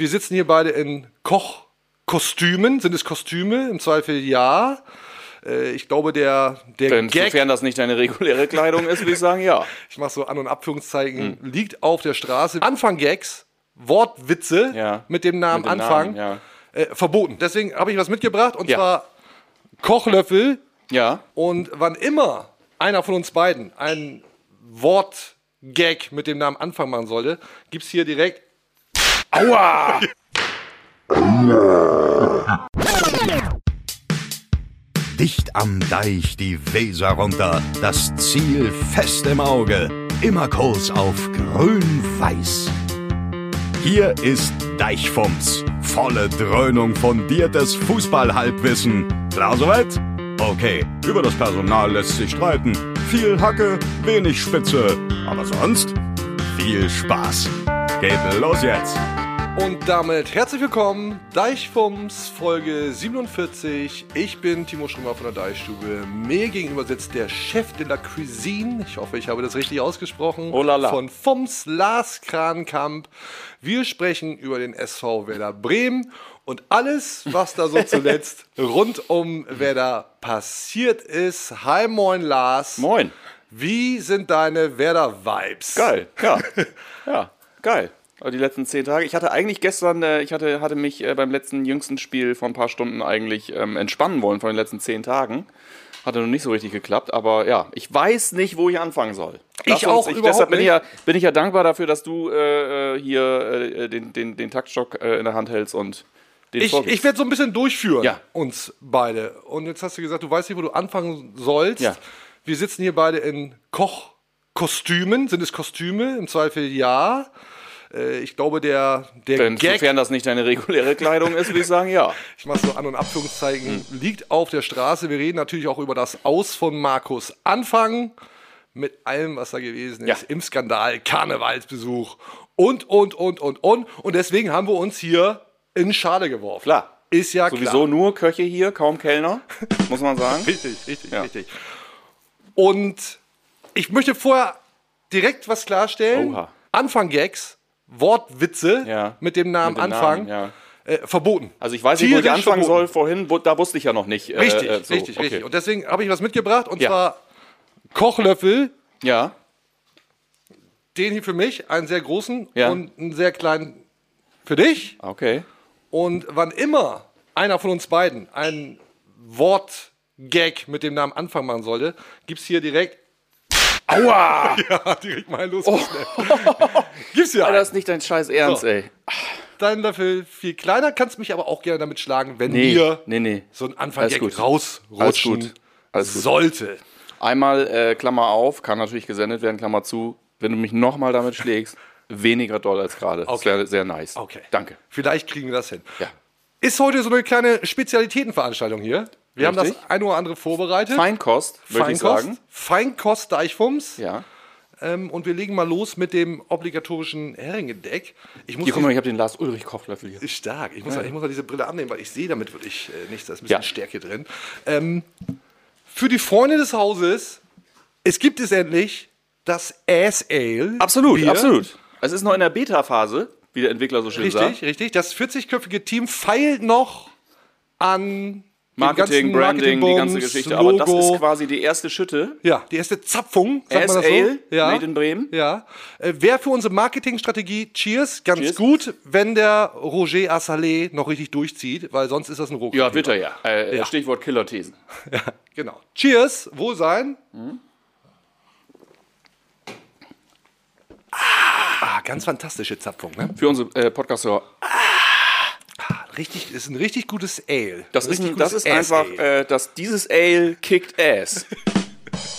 Wir sitzen hier beide in Kochkostümen. Sind es Kostüme? Im Zweifel ja. Äh, ich glaube, der, der Denn Gag, sofern das nicht deine reguläre Kleidung ist, würde ich sagen, ja. ich mache so An- und Abführungszeichen, liegt auf der Straße. Anfang Gags, Wortwitze Ja. mit dem Namen Mit dem Anfang, Namen, äh, verboten. Deswegen habe ich was mitgebracht und Ja. zwar Kochlöffel. Ja. Und wann immer einer von uns beiden einen Wortgag mit dem Namen Anfang machen sollte, gibt es hier direkt Aua! Dicht am Deich die Weser runter, das Ziel fest im Auge, immer Kurs auf grün-weiß. Hier ist Deichfumms, volle Dröhnung fundiertes Fußballhalbwissen. Klar soweit? Okay, über das Personal lässt sich streiten. Viel Hacke, wenig Spitze, aber sonst viel Spaß. Geht los jetzt. Und damit herzlich willkommen, Deichfums, Folge 47. Ich bin Timo Strömer von der Deichstube. Mir gegenüber sitzt der Chef de la Cuisine. Ich hoffe, ich habe das richtig ausgesprochen. Oh la la. Von Fums, Lars Krankamp. Wir sprechen über den SV Werder Bremen und alles, was da so zuletzt rund um Werder passiert ist. Hi, moin, Lars. Moin. Wie sind deine Werder-Vibes? Geil. Ja. Ja, geil. Die letzten zehn Tage. Ich hatte eigentlich gestern, äh, ich hatte, hatte mich äh, beim letzten jüngsten Spiel vor ein paar Stunden eigentlich ähm, entspannen wollen von den letzten zehn Tagen. Hatte noch nicht so richtig geklappt, aber ja, ich weiß nicht, wo ich anfangen soll. Ich auch ich, überhaupt Deshalb bin ich, nicht. ja, bin ich ja dankbar dafür, dass du äh, äh, hier äh, den, den, den Taktstock äh, in der Hand hältst und den Ich, vorgibst. ich werde so ein bisschen durchführen, Ja. uns beide. Und jetzt hast du gesagt, du weißt nicht, wo du anfangen sollst. Ja. Wir sitzen hier beide in Kochkostümen. Sind es Kostüme? Im Zweifel ja. Äh, Ich glaube, der, der Denn Gag, sofern das nicht deine reguläre Kleidung ist, würde ich sagen, ja. ich mache so An- und Abführungszeichen, Hm. liegt auf der Straße. Wir reden natürlich auch über das Aus von Markus Anfang. Mit allem, was da gewesen ist. Ja. Im Skandal, Karnevalsbesuch und, und, und, und, und. Und deswegen haben wir uns hier in Schale geworfen. Klar. Ist ja Sowieso klar. nur Köche hier, kaum Kellner, muss man sagen. Richtig, richtig, Ja. richtig. Und ich möchte vorher direkt was klarstellen. Oha. Anfang Gags, Wortwitze Ja. mit dem Namen Mit dem Anfang, Namen, äh, verboten. Also ich weiß nicht, wo ich anfangen verboten. soll. Vorhin, wo, da wusste ich ja noch nicht. äh, Richtig, äh, so. richtig, okay. richtig. Und deswegen habe ich was mitgebracht und Ja. zwar Kochlöffel, Ja, den hier für mich, einen sehr großen Ja. und einen sehr kleinen für dich. okay. Und wann immer einer von uns beiden einen Wortgag mit dem Namen Anfang machen sollte, gibt es hier direkt. Aua! Ja, direkt mal los. Gibt's ja. Alter, einen. das ist nicht dein scheiß Ernst, So. ey. Dein Löffel viel kleiner, kannst mich aber auch gerne damit schlagen, wenn Nee, mir nee, nee. so ein Anfang rausrutschen Alles. Alles sollte. Einmal, äh, Klammer auf, kann natürlich gesendet werden, Klammer zu. Wenn du mich nochmal damit schlägst, weniger doll als gerade. Das Okay. wäre sehr nice. Okay. Danke. Vielleicht kriegen wir das hin. Ja. Ist heute so eine kleine Spezialitätenveranstaltung hier. Wir haben das Richtig. ein oder andere vorbereitet. Feinkost, würde ich sagen. Feinkost Deichfums. Ja. Ähm, und wir legen mal los mit dem obligatorischen Heringedeck. Ich muss Hier, guck mal, ich habe den Lars Ulrich Kochlöffel hier. Ist stark. Ich muss, ja. ich muss ja diese Brille annehmen, weil ich sehe damit wirklich äh, nichts. Da ist ein bisschen Ja. Stärke drin. Ähm, für die Freunde des Hauses, es gibt es endlich das Ass Ale. Absolut, Bier. absolut. Es ist noch in der Beta-Phase, wie der Entwickler so schön Richtig, sagt. richtig. Das 40-köpfige Team feilt noch an Marketing, Branding, die ganze Geschichte. Aber das Logo. ist quasi die erste Schütte. Ja, die erste Zapfung, sagt man das so? Ja. made in Bremen. Ja. Äh, Wäre für unsere Marketingstrategie Cheers ganz Cheers. gut, wenn der Roger Assalé noch richtig durchzieht, weil sonst ist das ein Rohkost. Ja, wird er ja. Äh, Ja. Stichwort Killer-Thesen. Ja, genau. Cheers, Wohlsein. Ah, ganz fantastische Zapfung, ne? Für unsere äh, Podcaster. Richtig, ist ein richtig gutes Ale. Das ist, richtig ein, das ist einfach, äh, dass dieses Ale kickt ass.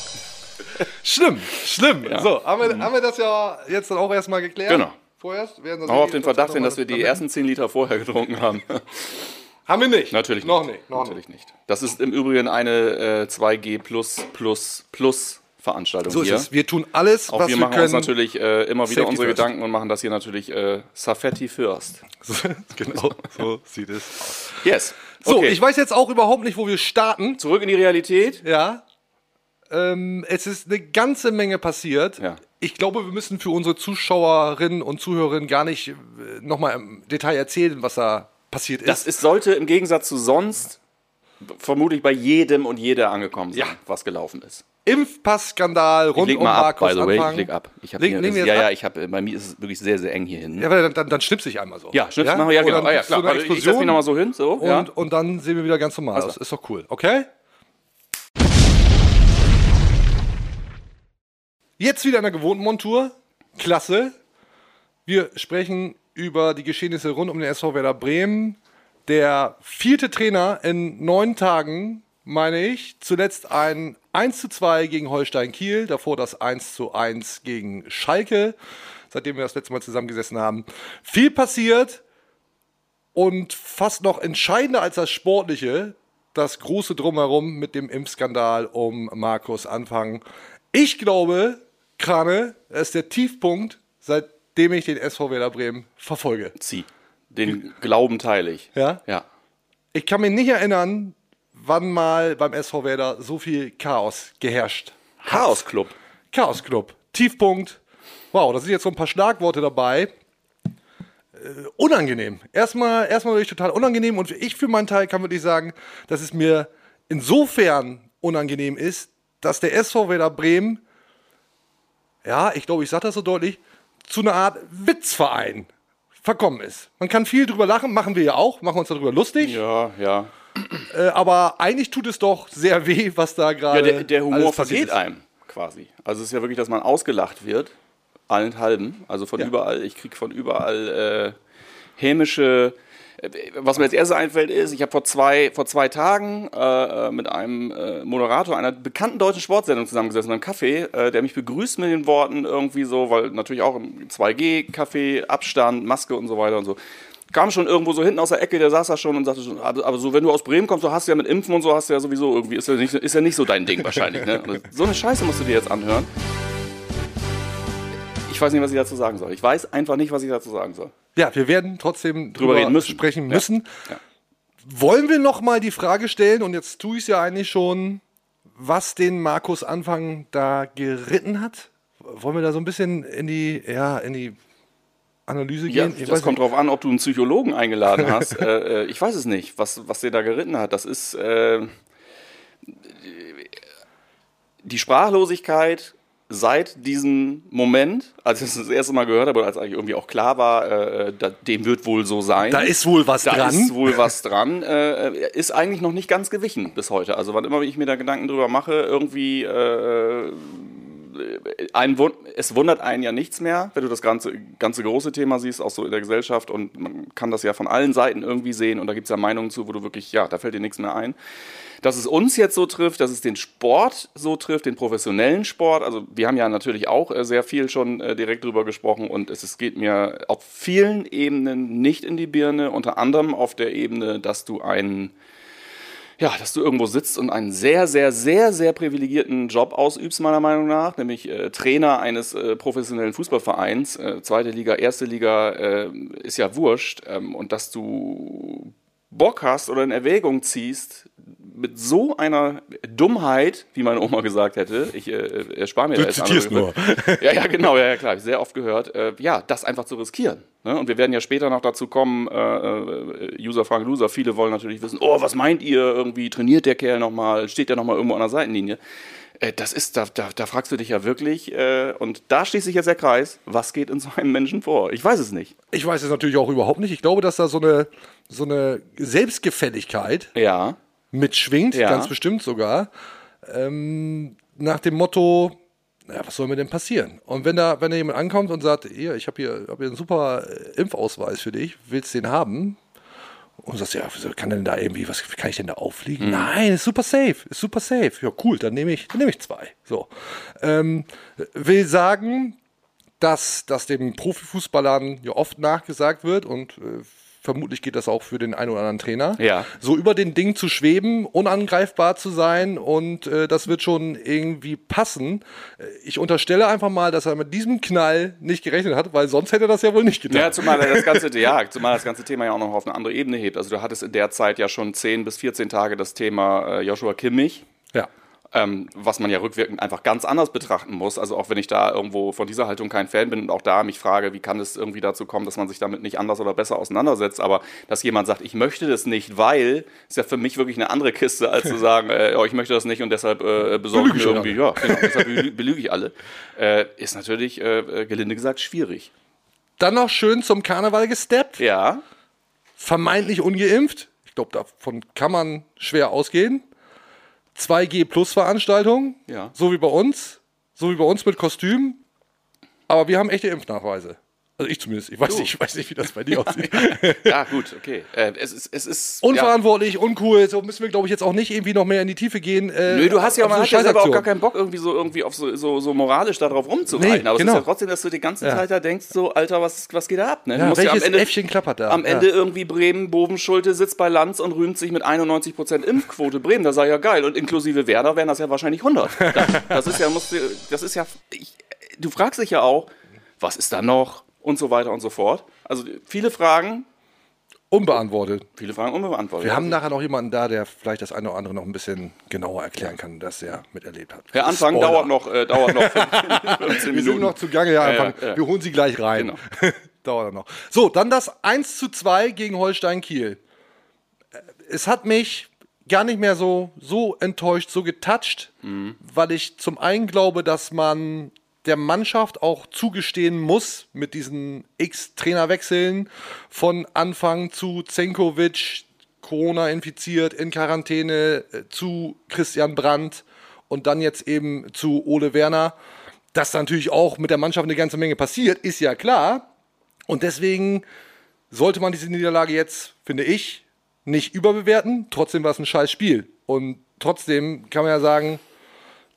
Schlimm, schlimm. So, haben wir, haben wir das ja jetzt dann auch erstmal geklärt? Genau. Vorerst? Werden das Auch auf den Verdacht hin, dass wir die ersten 10 Liter vorher getrunken haben. Haben wir nicht. Natürlich Noch nicht. nicht. Noch Natürlich nicht. Das ist im Übrigen eine äh, 2G plus plus plus Veranstaltung So ist hier. es. Wir tun alles, Auch was wir wir machen können. uns natürlich äh, immer wieder Safety unsere first. Gedanken und machen das hier natürlich äh, Safetti first. genau, so sieht es aus. Yes. So, okay. ich weiß jetzt auch überhaupt nicht, wo wir starten. Zurück in die Realität. Ja. Ähm, es ist eine ganze Menge passiert. Ja. Ich glaube, wir müssen für unsere Zuschauerinnen und Zuhörerinnen gar nicht äh, nochmal im Detail erzählen, was da passiert ist. Das ist, sollte im Gegensatz zu sonst vermutlich bei jedem und jeder angekommen sein, Ja. was gelaufen ist. Impfpassskandal Ich rund leg um mal ab, Markus by the way. Anfang. Ich leg ab. Ich hab Leg- hier, ja, ja, ab? ich hab, bei mir ist es wirklich sehr, sehr eng hier hinten. Ja, aber dann, dann, dann schnipse ich einmal so. Ja, schnips machen wir, ja, genau. Ah, ja, so klar. eine Warte, ich setz mich nochmal so hin, so. und, ja. und dann sehen wir wieder ganz normal Also. aus. Ist doch cool, okay? Jetzt wieder in der gewohnten Montur. Klasse. Wir sprechen über die Geschehnisse rund um den SV Werder Bremen. Der vierte Trainer in neun Tagen, meine ich. Zuletzt ein 1 zu 2 gegen Holstein Kiel, davor das 1 zu 1 gegen Schalke, seitdem wir das letzte Mal zusammengesessen haben. Viel passiert und fast noch entscheidender als das Sportliche, das große Drumherum mit dem Impfskandal um Markus Anfang. Ich glaube, Krane, das ist der Tiefpunkt, seitdem ich den SV Werder Bremen verfolge. Zieh. Den Glauben teile ich. Ja? Ja. Ich kann mich nicht erinnern, wann mal beim SV Werder so viel Chaos geherrscht. Chaos Club. Chaos Club. Tiefpunkt. Wow, da sind jetzt so ein paar Schlagworte dabei. Äh, unangenehm. Erstmal, erstmal wirklich total unangenehm und ich für meinen Teil kann wirklich sagen, dass es mir insofern unangenehm ist, dass der SV Werder Bremen, ja, ich glaube, ich sage das so deutlich, zu einer Art Witzverein verkommen ist. Man kann viel drüber lachen, machen wir ja auch, machen uns darüber lustig, Ja, ja. Äh, aber eigentlich tut es doch sehr weh, was da gerade Ja, der, der Humor vergeht einem quasi. Also es ist ja wirklich, dass man ausgelacht wird, allenthalben. Also von Ja. überall, ich kriege von überall äh, hämische. äh, Was mir als erstes einfällt, ist, ich habe vor zwei, vor zwei Tagen äh, äh, mit einem äh, Moderator einer bekannten deutschen Sportsendung zusammengesessen beim Café, äh, der mich begrüßt mit den Worten irgendwie so, weil natürlich auch im 2G-Café, Abstand, Maske und so weiter und so. Kam schon irgendwo so hinten aus der Ecke, der saß da schon und sagte schon, aber, aber so, wenn du aus Bremen kommst, du hast ja mit Impfen und so, hast du ja sowieso irgendwie, ist ja nicht, ist ja nicht so dein Ding wahrscheinlich. Ne? So eine Scheiße musst du dir jetzt anhören. Ich weiß nicht, was ich dazu sagen soll. Ich weiß einfach nicht, was ich dazu sagen soll. Ja, wir werden trotzdem drüber, reden müssen. sprechen Ja. müssen. Ja. Wollen wir noch mal die Frage stellen, und jetzt tue ich es ja eigentlich schon, was den Markus Anfang da geritten hat? Wollen wir da so ein bisschen in die, ja, in die Analyse Ja, gehen? Ich das kommt nicht. drauf an, ob du einen Psychologen eingeladen hast. äh, äh, ich weiß es nicht, was, was der da geritten hat. Das ist äh, die Sprachlosigkeit seit diesem Moment, als ich es das erste Mal gehört habe, als eigentlich irgendwie auch klar war, äh, da, dem wird wohl so sein. Da ist wohl was da dran. ist wohl was dran. Äh, ist eigentlich noch nicht ganz gewichen bis heute. Also wann immer ich mir da Gedanken drüber mache, irgendwie äh, ein es wundert einen ja nichts mehr, wenn du das ganze, ganze große Thema siehst, auch so in der Gesellschaft und man kann das ja von allen Seiten irgendwie sehen und da gibt es ja Meinungen zu, wo du wirklich, ja, da fällt dir nichts mehr ein. Dass es uns jetzt so trifft, dass es den Sport so trifft, den professionellen Sport. Also wir haben ja natürlich auch äh, sehr viel schon äh, direkt drüber gesprochen und es, es geht mir auf vielen Ebenen nicht in die Birne, unter anderem auf der Ebene, dass du einen ja, dass du irgendwo sitzt und einen sehr, sehr, sehr, sehr privilegierten Job ausübst, meiner Meinung nach, nämlich äh, Trainer eines äh, professionellen Fußballvereins, äh, zweite Liga, erste Liga, äh, ist ja wurscht, ähm, und dass du Bock hast oder in Erwägung ziehst, mit so einer Dummheit, wie meine Oma gesagt hätte, ich äh, erspare mir Du jetzt zitierst Begriffe. Ja, ja, genau, ja, klar, ich sehr oft gehört. Äh, ja, das einfach zu riskieren. Ne? Und wir werden ja später noch dazu kommen, äh, äh, User fragen Loser, viele wollen natürlich wissen, oh, was meint ihr irgendwie, trainiert der Kerl nochmal, steht der nochmal irgendwo an der Seitenlinie? Äh, das ist, da, da, da fragst du dich ja wirklich, äh, und da schließt sich jetzt der Kreis, was geht in so einem Menschen vor? Ich weiß es nicht. Ich weiß es natürlich auch überhaupt nicht. Ich glaube, dass da so eine, so eine Selbstgefälligkeit Ja, mitschwingt, Ja. ganz bestimmt sogar, ähm, nach dem Motto, naja, was soll mir denn passieren? Und wenn da, wenn da jemand ankommt und sagt, hier, ich habe hier, hab hier einen super äh, Impfausweis für dich, willst du den haben? Und sagst, ja, wieso kann denn da irgendwie, was kann ich denn da aufliegen? Mhm. Nein, ist super safe, ist super safe. Ja, cool, dann nehme ich, dann nehme ich zwei. So. Ähm, will sagen, dass, dass dem Profifußballern ja oft nachgesagt wird und äh, vermutlich geht das auch für den einen oder anderen Trainer. Ja. So über den Ding zu schweben, unangreifbar zu sein und äh, das wird schon irgendwie passen. Äh, Ich unterstelle einfach mal, dass er mit diesem Knall nicht gerechnet hat, weil sonst hätte er das ja wohl nicht getan. Ja, zumal er das ganze, ja, zumal das ganze Thema ja auch noch auf eine andere Ebene hebt. Also du hattest in der Zeit ja schon 10 bis 14 Tage das Thema äh, Joshua Kimmich. ja. Ähm, was man ja rückwirkend einfach ganz anders betrachten muss. Also auch wenn ich da irgendwo von dieser Haltung kein Fan bin und auch da mich frage, wie kann es irgendwie dazu kommen, dass man sich damit nicht anders oder besser auseinandersetzt. Aber dass jemand sagt, ich möchte das nicht, weil, ist ja für mich wirklich eine andere Kiste, als zu sagen, äh, oh, ich möchte das nicht und deshalb äh, besorge ich mir irgendwie, ja, genau, deshalb belüge ich alle. Äh, ist natürlich, äh, äh, gelinde gesagt, schwierig. Dann noch schön zum Karneval gesteppt. Ja. Vermeintlich ungeimpft. Ich glaube, davon kann man schwer ausgehen. 2G Plus Veranstaltung, Ja. so wie bei uns, so wie bei uns mit Kostüm. Aber wir haben echte Impfnachweise. Also ich zumindest. Ich weiß, nicht, ich weiß nicht, wie das bei dir aussieht. Ja, gut, okay. Äh, es ist, es ist Unverantwortlich, uncool. So müssen wir, glaube ich, jetzt auch nicht irgendwie noch mehr in die Tiefe gehen. Äh, Nö, du hast ja, man so hat ja selber auch gar keinen Bock, irgendwie so, irgendwie auf so, so, so moralisch darauf rumzureiten. Nee, Aber genau. es ist ja trotzdem, dass du die ganze Ja. Zeit da denkst, so, Alter, was, was geht da ab? Ne? Du Ja, musst ja welches am Ende, Äffchen klappert da? am Ja. Ende irgendwie Bremen, Boven, Schulte sitzt bei Lanz und rühmt sich mit 91% Impfquote. Bremen, das sei ja geil. Und inklusive Werder wären das ja wahrscheinlich 100. Das, das ist ja, musst du, das ist ja, ich, du fragst dich ja auch, was ist da noch? Und so weiter und so fort. Also viele Fragen, Unbeantwortet. viele Fragen unbeantwortet. Wir haben nachher noch jemanden da, der vielleicht das eine oder andere noch ein bisschen genauer erklären kann, dass er miterlebt hat. Der Anfang Spoiler. dauert noch, äh, dauert noch 15 Wir Minuten. sind noch zugange, ja, Ja, Anfang. ja, ja. Wir holen sie gleich rein. Genau. Dauert noch. So, dann das 1 zu 2 gegen Holstein Kiel. Äh, Es hat mich gar nicht mehr so, so enttäuscht, so getoucht, Mhm. weil ich zum einen glaube, dass man der Mannschaft auch zugestehen muss mit diesen X-Trainerwechseln von Anfang zu Zenkovic, Corona infiziert, in Quarantäne, äh, zu Christian Brandt und dann jetzt eben zu Ole Werner. Dass da natürlich auch mit der Mannschaft eine ganze Menge passiert, ist ja klar. Und deswegen sollte man diese Niederlage jetzt, finde ich, nicht überbewerten. Trotzdem war es ein scheiß Spiel. Und trotzdem kann man ja sagen,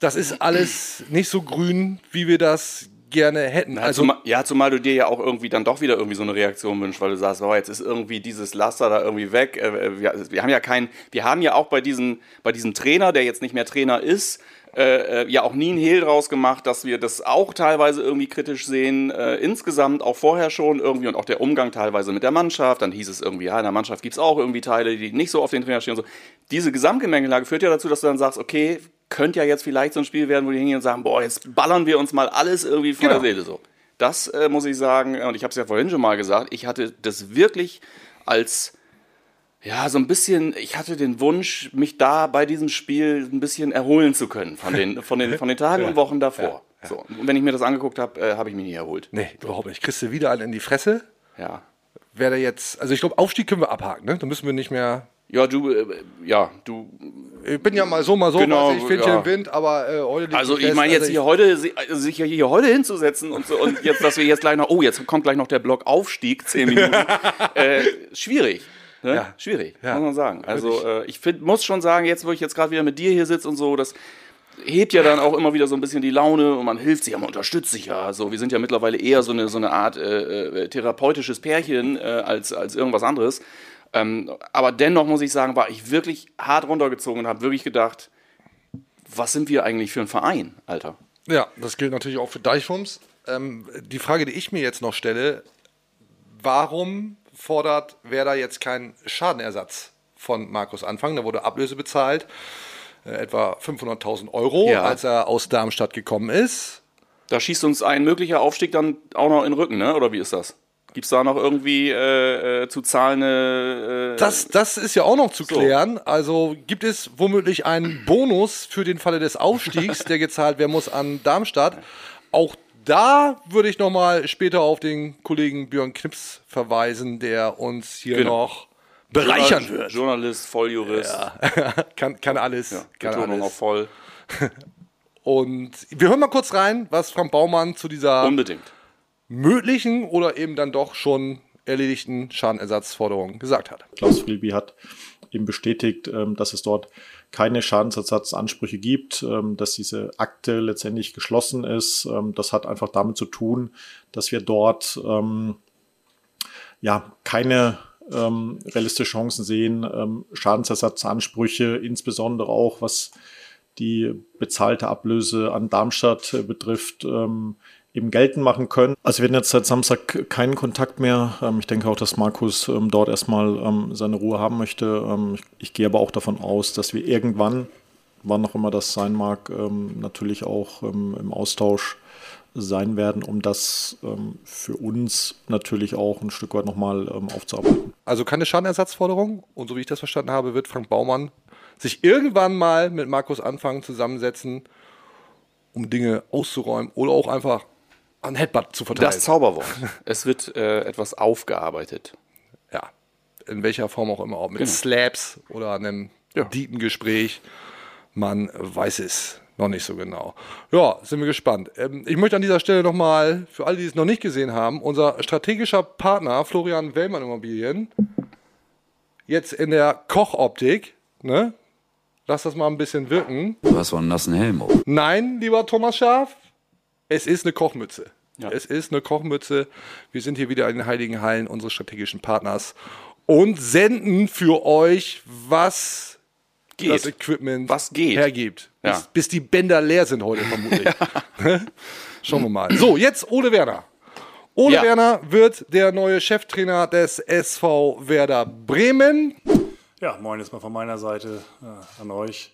das ist alles nicht so grün, wie wir das gerne hätten. Also, ja, zumal du dir ja auch irgendwie dann doch wieder irgendwie so eine Reaktion wünschst, weil du sagst, oh, jetzt ist irgendwie dieses Laster da irgendwie weg. Äh, Wir, wir haben ja kein, wir haben ja auch bei diesem, bei diesem Trainer, der jetzt nicht mehr Trainer ist, äh, äh, ja auch nie einen Hehl draus gemacht, dass wir das auch teilweise irgendwie kritisch sehen. Äh, insgesamt auch vorher schon irgendwie und auch der Umgang teilweise mit der Mannschaft. Dann hieß es irgendwie, ja, in der Mannschaft gibt es auch irgendwie Teile, die nicht so auf den Trainer stehen und so. Diese Gesamtgemengelage führt ja dazu, dass du dann sagst, okay, könnte ja jetzt vielleicht so ein Spiel werden, wo die hingehen und sagen, boah, jetzt ballern wir uns mal alles irgendwie von Genau. der Seele so. Das äh, muss ich sagen, und ich habe es ja vorhin schon mal gesagt, ich hatte das wirklich als, ja, so ein bisschen, ich hatte den Wunsch, mich da bei diesem Spiel ein bisschen erholen zu können von den, von den, von den Tagen und Wochen davor. So, und wenn ich mir das angeguckt habe, äh, habe ich mich nie erholt. nee, überhaupt nicht. Kriegst du wieder einen in die Fresse? Ja. Da jetzt, also ich glaube, Aufstieg können wir abhaken, ne? Da müssen wir nicht mehr. Ja, du, äh, ja, du, Ich bin ja mal so, mal so, Genau, ich, Fähnchen ja. im Wind, aber äh, heute liegt Also ich meine jetzt Also hier heute, also sich ja hier heute hinzusetzen und so und jetzt, dass wir jetzt gleich noch, oh, jetzt kommt gleich noch der Block Aufstieg, zehn Minuten, äh, schwierig. Ne? Ja. Schwierig, Ja. muss man sagen. Also äh, ich find, muss schon sagen, jetzt wo ich jetzt gerade wieder mit dir hier sitze und so, das hebt ja dann auch immer wieder so ein bisschen die Laune und man hilft sich, ja, man unterstützt sich ja. So, wir sind ja mittlerweile eher so eine, so eine Art äh, äh, therapeutisches Pärchen äh, als, als irgendwas anderes. Ähm, aber dennoch muss ich sagen, war ich wirklich hart runtergezogen und habe wirklich gedacht, was sind wir eigentlich für ein Verein, Alter? Ja, das gilt natürlich auch für Deichfums. Ähm, die Frage, die ich mir jetzt noch stelle, warum fordert Werder jetzt keinen Schadenersatz von Markus Anfang? Da wurde Ablöse bezahlt, äh, etwa 500.000 Euro, Ja. als er aus Darmstadt gekommen ist. Da schießt uns ein möglicher Aufstieg dann auch noch in den Rücken, ne? oder wie ist das? Gibt es da noch irgendwie äh, äh, zu zahlende... Äh, Das, das ist ja auch noch zu klären. Also gibt es womöglich einen Bonus für den Falle des Aufstiegs, der gezahlt werden muss an Darmstadt. Auch da würde ich nochmal später auf den Kollegen Björn Knips verweisen, der uns hier Genau. noch bereichern Journal- wird. Journalist, Volljurist, kann, kann alles. kann Betonung alles. auf voll. Und wir hören mal kurz rein, was Frank Baumann zu dieser Unbedingt. Möglichen oder eben dann doch schon erledigten Schadenersatzforderung gesagt hat. Klaus Philippi hat eben bestätigt, ähm, dass es dort keine Schadensersatzansprüche gibt, ähm, dass diese Akte letztendlich geschlossen ist. Ähm, Das hat einfach damit zu tun, dass wir dort ja keine ähm, realistische Chancen sehen, ähm, Schadensersatzansprüche, insbesondere auch was die bezahlte Ablöse an Darmstadt äh, betrifft, ähm, eben geltend machen können. Also wir hatten jetzt seit Samstag keinen Kontakt mehr. Ähm, ich denke auch, dass Markus ähm, dort erstmal ähm, seine Ruhe haben möchte. Ich, gehe aber auch davon aus, dass wir irgendwann wann auch immer das sein mag, natürlich auch im Austausch sein werden, um das für uns natürlich auch ein Stück weit nochmal aufzuarbeiten. Also keine Schadenersatzforderung. Und so wie ich das verstanden habe, wird Frank Baumann sich irgendwann mal mit Markus Anfang zusammensetzen, um Dinge auszuräumen oder auch einfach an Headbutt zu verteilen. Das Zauberwort. es wird äh, etwas aufgearbeitet. ja, in welcher Form auch immer, ob mit Genau. Slaps oder einem Ja. Dietengespräch. Man weiß es noch nicht so genau. Ja, sind wir gespannt. Ähm, ich möchte an dieser Stelle nochmal, für alle, die es noch nicht gesehen haben, unser strategischer Partner Florian Wellmann Immobilien, jetzt in der Kochoptik, ne? Lass das mal ein bisschen wirken. Du hast wohl einen nassen Helm auf. Nein, lieber Thomas Schaf, es ist eine Kochmütze. Ja. Es ist eine Kochmütze. Wir sind hier wieder in den heiligen Hallen unseres strategischen Partners und senden für euch, was Geht. das Equipment Was geht. hergibt. Ja. Bis, bis die Bänder leer sind heute vermutlich. Schauen wir mal. So, jetzt Ole Werner. Ole Ja. Werner wird der neue Cheftrainer des SV Werder Bremen. Ja, moin jetzt mal von meiner Seite äh, an euch.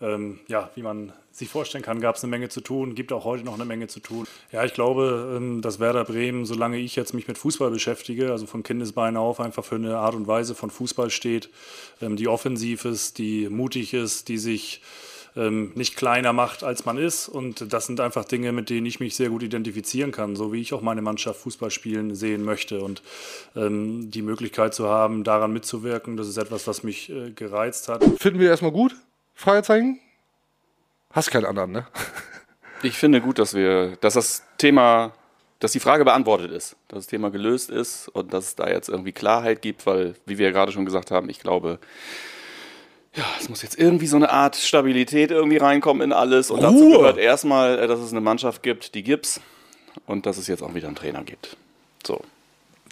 Ähm, ja, wie man sich vorstellen kann, gab es eine Menge zu tun, gibt auch heute noch eine Menge zu tun. Ja, ich glaube, ähm, dass Werder Bremen, solange ich jetzt mich mit Fußball beschäftige, also von Kindesbeinen auf, einfach für eine Art und Weise von Fußball steht, ähm, die offensiv ist, die mutig ist, die sich ähm, nicht kleiner macht, als man ist. Und das sind einfach Dinge, mit denen ich mich sehr gut identifizieren kann, so wie ich auch meine Mannschaft Fußball spielen sehen möchte. Und die Möglichkeit zu haben, daran mitzuwirken, das ist etwas, was mich äh, gereizt hat. Finden wir erstmal gut? Fragezeichen? Hast keinen anderen, ne? Ich finde gut, dass wir, dass das Thema, dass die Frage beantwortet ist, dass das Thema gelöst ist und dass es da jetzt irgendwie Klarheit gibt, weil, wie wir ja gerade schon gesagt haben, ich glaube, ja, es muss jetzt irgendwie so eine Art Stabilität irgendwie reinkommen in alles und dazu Ruhe. gehört erstmal, äh, dass es eine Mannschaft gibt, die gibt's und dass es jetzt auch wieder einen Trainer gibt. So.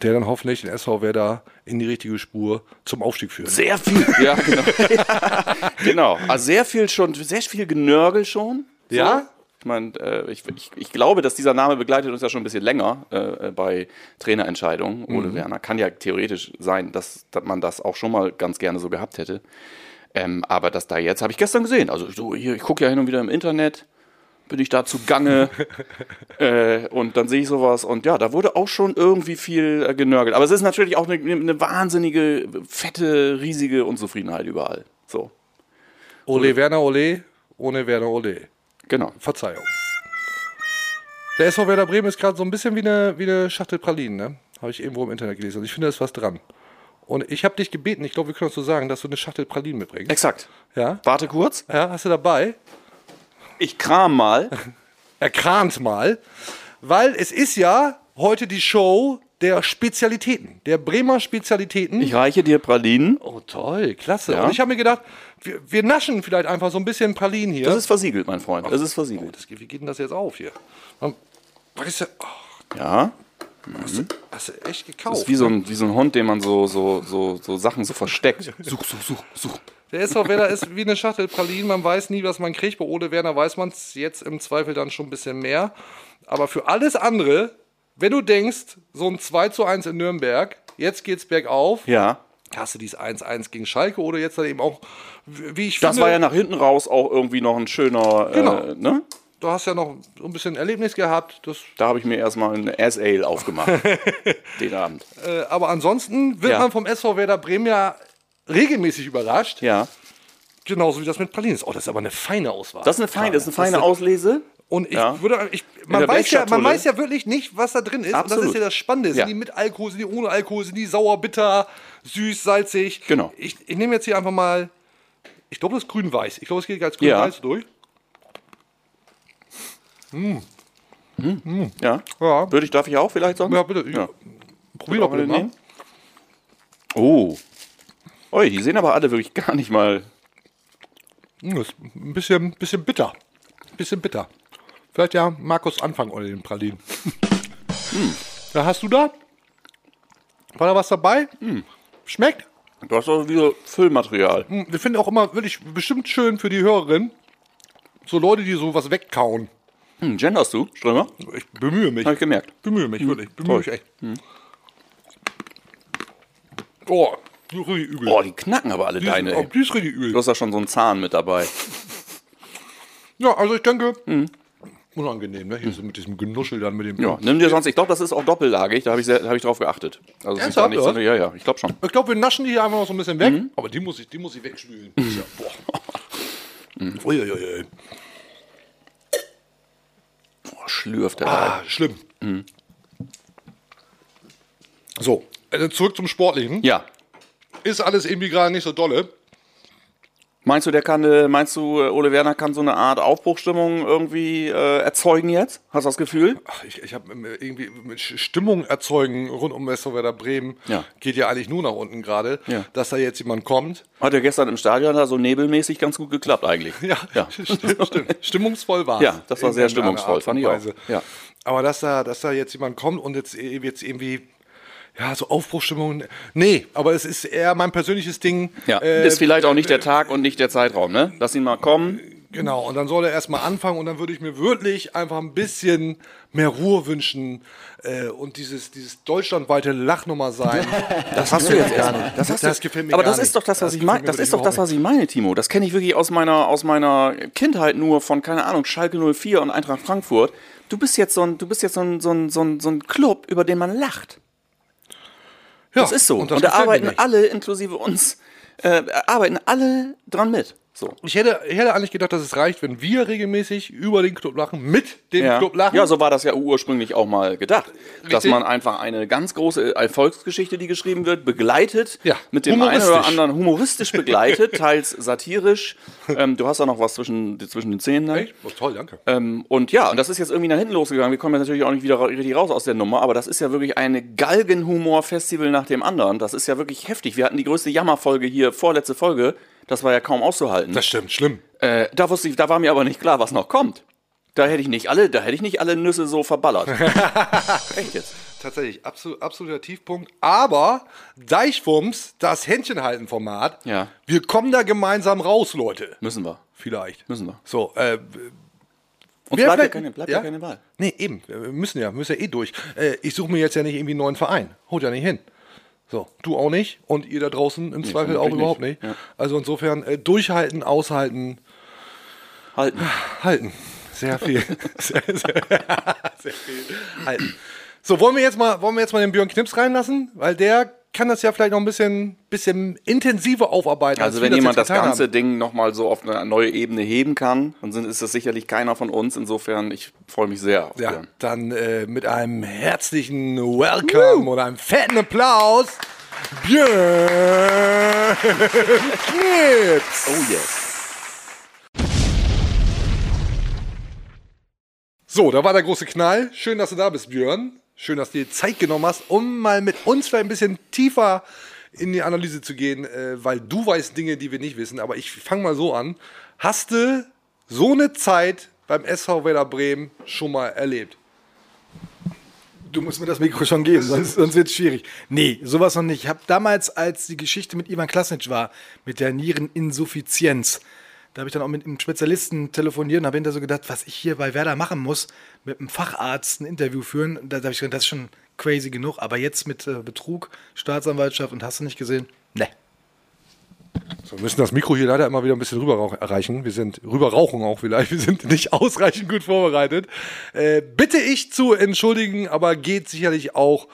Der dann hoffentlich den SV Werder in die richtige Spur zum Aufstieg führt. Sehr viel. Ja, genau. genau. Also sehr viel schon, sehr viel Genörgel schon. So. Ja? Ich meine, äh, ich, ich, ich glaube, dass dieser Name begleitet uns ja schon ein bisschen länger äh, äh, bei Trainerentscheidungen. Ole Werner kann ja theoretisch sein, dass, dass man das auch schon mal ganz gerne so gehabt hätte. Ähm, aber das da jetzt habe ich gestern gesehen. Also so hier, ich gucke ja hin und wieder im Internet, bin ich da zugange äh, und dann sehe ich sowas und ja, da wurde auch schon irgendwie viel äh, genörgelt. Aber es ist natürlich auch eine, eine wahnsinnige, fette, riesige Unzufriedenheit überall. So, Ole Werner Ole, ohne Werner Ole. genau. Verzeihung. Der SV Werder Bremen ist gerade so ein bisschen wie eine, wie eine Schachtel Pralinen, ne? Habe ich irgendwo im Internet gelesen. Und ich finde, da ist was dran. Und ich habe dich gebeten, ich glaube, wir können uns so sagen, dass du eine Schachtel Pralinen mitbringst. Exakt. Ja? Warte kurz. Ja, hast du dabei? Ich kram mal. Erkrant mal. Weil es ist ja heute die Show der Spezialitäten, der Bremer Spezialitäten. Ich reiche dir Pralinen. oh, toll, klasse. Ja. Und ich habe mir gedacht, wir, wir naschen vielleicht einfach so ein bisschen Pralinen hier. Das ist versiegelt, mein Freund. Das ist versiegelt. das, wie geht denn das jetzt auf hier? Man, weißt du, oh, Ja. Hast, du, hast du echt gekauft? Das ist wie so ein, wie so ein Hund, den man so, so, so, so Sachen so versteckt. Such, such, such, such. Der SV Werder ist wie eine Schachtel Pralinen. Man weiß nie, was man kriegt. Bei Ole Werner weiß man es jetzt im Zweifel dann schon ein bisschen mehr. Aber für alles andere, wenn du denkst, so ein 2 zu 1 in Nürnberg, jetzt geht's bergauf, Ja. hast du dieses 1-1 gegen Schalke oder jetzt dann eben auch, wie ich Das finde, war ja nach hinten raus auch irgendwie noch ein schöner, Genau. äh, ne? Du hast ja noch so ein bisschen Erlebnis gehabt. Das, Da habe ich mir erstmal ein S-Ale aufgemacht. den Abend. äh, aber ansonsten wird Ja. man vom SV Werder Bremen ja regelmäßig überrascht. Ja. Genauso wie das mit Pralinen ist. Oh, das ist aber eine feine Auswahl. Das ist eine feine, das ist eine feine Das Auslese. Und ich Ja. würde, ich, man, weiß ja, man weiß ja wirklich nicht, was da drin ist. Und das Absolut. ist ja das Spannende. Sind Ja. die mit Alkohol, sind die ohne Alkohol, sind die sauer, bitter, süß, salzig? Genau. Ich, ich nehme jetzt hier einfach mal, ich glaube, das ist grün-weiß. Ich glaube, es geht als Ja. Grün-weiß durch. Ja. Ja. Würde ich, darf ich auch vielleicht sonst? Ja, bitte. Ja. Probier doch bitte den mal. nehmen? Oh. Ui, die sehen aber alle wirklich gar nicht mal. Hm, Das ist ein bisschen, bisschen bitter. Ein bisschen bitter. Vielleicht ja Markus Anfang oder den Pralinen. Hm. Da hast du da? War da was dabei? Hm. Schmeckt? Du hast doch wieder Füllmaterial. Hm, Wir finden auch immer wirklich bestimmt schön für die Hörerin, so Leute, die sowas wegkauen. Hm, genderst du, Strömer? Ich bemühe mich. Habe ich gemerkt. Bemühe mich, wirklich. Bemühe mich echt. Oh, die ist richtig übel. Boah, die knacken aber alle die, deine. oh, Ey. die ist richtig übel. Du hast da schon so einen Zahn mit dabei. Ja, also ich denke, unangenehm, ne? Hier so mit diesem Genuschel dann mit dem. Mhm. Ja, nimm dir sonst, ich glaube, das ist auch doppellagig, da habe ich, sehr- da hab ich drauf geachtet. Also es ist Ernsthaft, nicht so, oder? ja, ja, ich glaube schon. Ich glaube, wir naschen die hier einfach noch so ein bisschen weg, Mhm. aber die muss ich, die muss ich wegspülen. Das ist Ja, boah. Uiuiui. Schlürft der Ah, schlimm. So, also zurück zum Sportlichen. Ja. Ist alles irgendwie gerade nicht so dolle. Meinst du, der kann, äh, meinst du, äh, Ole Werner kann so eine Art Aufbruchstimmung irgendwie äh, erzeugen jetzt? Hast du das Gefühl? Ach, ich, ich habe irgendwie mit Sch- Stimmung erzeugen rund um SV Werder Bremen. Ja. Geht ja eigentlich nur nach unten gerade, Ja. dass da jetzt jemand kommt. Hat ja gestern im Stadion da so nebelmäßig ganz gut geklappt eigentlich. Ja, Ja. stimmt. Stimmungsvoll war Ja, das war sehr stimmungsvoll, fand ich auch. Ja. Aber dass da, dass da jetzt jemand kommt und jetzt, jetzt irgendwie, ja, so Aufbruchstimmung, nee, aber es ist eher mein persönliches Ding. Ja, Äh, ist vielleicht auch nicht der Tag und nicht der Zeitraum, ne? Lass ihn mal kommen. Genau, und dann soll er erstmal anfangen und dann würde ich mir wirklich einfach ein bisschen mehr Ruhe wünschen äh, und dieses, dieses deutschlandweite Lachnummer sein. Das hast du jetzt erstmal. Das, hast Das du. gefällt mir Aber gar das nicht. ist doch das, was Das ich meine. Das ist doch das, was ich meine, Timo. Das kenne ich wirklich aus meiner, aus meiner Kindheit nur von, keine Ahnung, Schalke 04 und Eintracht Frankfurt. Du bist jetzt so ein, du bist jetzt so ein, so ein, so ein, so ein Club, über den man lacht. Ja, Das ist so. Und, das da arbeiten alle, inklusive uns, äh, arbeiten alle dran mit. So. Ich hätte, ich hätte eigentlich gedacht, dass es reicht, wenn wir regelmäßig über den Club lachen, mit dem Ja. Club lachen. ja, so war das ja ursprünglich auch mal gedacht. Dass Richtig. man einfach eine ganz große Erfolgsgeschichte, die geschrieben wird, begleitet, Ja, mit dem einen oder anderen humoristisch begleitet, teils satirisch. Ähm, du hast da noch was zwischen, zwischen den Zähnen. Ne? Echt? Oh, toll, danke. Ähm, und ja, und das ist jetzt irgendwie nach hinten losgegangen. Wir kommen jetzt natürlich auch nicht wieder richtig raus aus der Nummer, aber das ist ja wirklich eine Galgenhumor-Festival nach dem anderen. Das ist ja wirklich heftig. Wir hatten die größte Jammerfolge hier, vorletzte Folge. Das war ja kaum auszuhalten. Das stimmt, schlimm. Äh, da wusste ich, da war mir aber nicht klar, was noch kommt. Da hätte ich nicht alle, da hätte ich nicht alle Nüsse so verballert. Echt jetzt? Tatsächlich, absolut, absoluter Tiefpunkt. Aber Deichwumms, das Händchenhalten-Format, Ja. wir kommen da gemeinsam raus, Leute. Müssen wir. Vielleicht. Müssen wir. So, äh, Und bleibt ja keine, bleibt ja? ja keine Wahl. Nee, eben. Wir müssen ja, müssen ja eh durch. Äh, ich suche mir jetzt ja nicht irgendwie einen neuen Verein. Holt ja nicht hin. So, du auch nicht und ihr da draußen im Zweifel auch überhaupt nicht. nicht. Also insofern äh, durchhalten, aushalten, Halten. halten. Sehr viel. sehr, sehr, sehr viel. Halten. So, wollen wir jetzt mal, wollen wir jetzt mal den Björn Knips reinlassen? Weil der kann das ja vielleicht noch ein bisschen, bisschen intensiver aufarbeiten. Also als wenn jemand das getan ganze haben. Ding nochmal so auf eine neue Ebene heben kann, dann ist das sicherlich keiner von uns. Insofern, ich freue mich sehr auf Ja, Björn. dann äh, mit einem herzlichen Welcome und einem fetten Applaus. Björn Knips. Oh yes. So, da war der große Knall. Schön, dass du da bist, Björn. Schön, dass du dir Zeit genommen hast, um mal mit uns vielleicht ein bisschen tiefer in die Analyse zu gehen, äh, weil du weißt Dinge, die wir nicht wissen. Aber ich fange mal so an. Hast du so eine Zeit beim SV Werder Bremen schon mal erlebt? Du musst mir das Mikro schon geben, sonst, sonst wird es schwierig. Nee, sowas noch nicht. Ich habe damals, als die Geschichte mit Ivan Klasnic war, mit der Niereninsuffizienz, da habe ich dann auch mit einem Spezialisten telefoniert und habe hinterher so gedacht, was ich hier bei Werder machen muss, mit einem Facharzt ein Interview führen. Da, da habe ich gedacht, das ist schon crazy genug. Aber jetzt mit äh, Betrug, Staatsanwaltschaft und hast du nicht gesehen? Nee. So, wir müssen das Mikro hier leider immer wieder ein bisschen rüber erreichen. Wir sind rüber rauchen auch vielleicht. Wir sind nicht ausreichend gut vorbereitet. Äh, bitte ich zu entschuldigen, aber geht sicherlich auch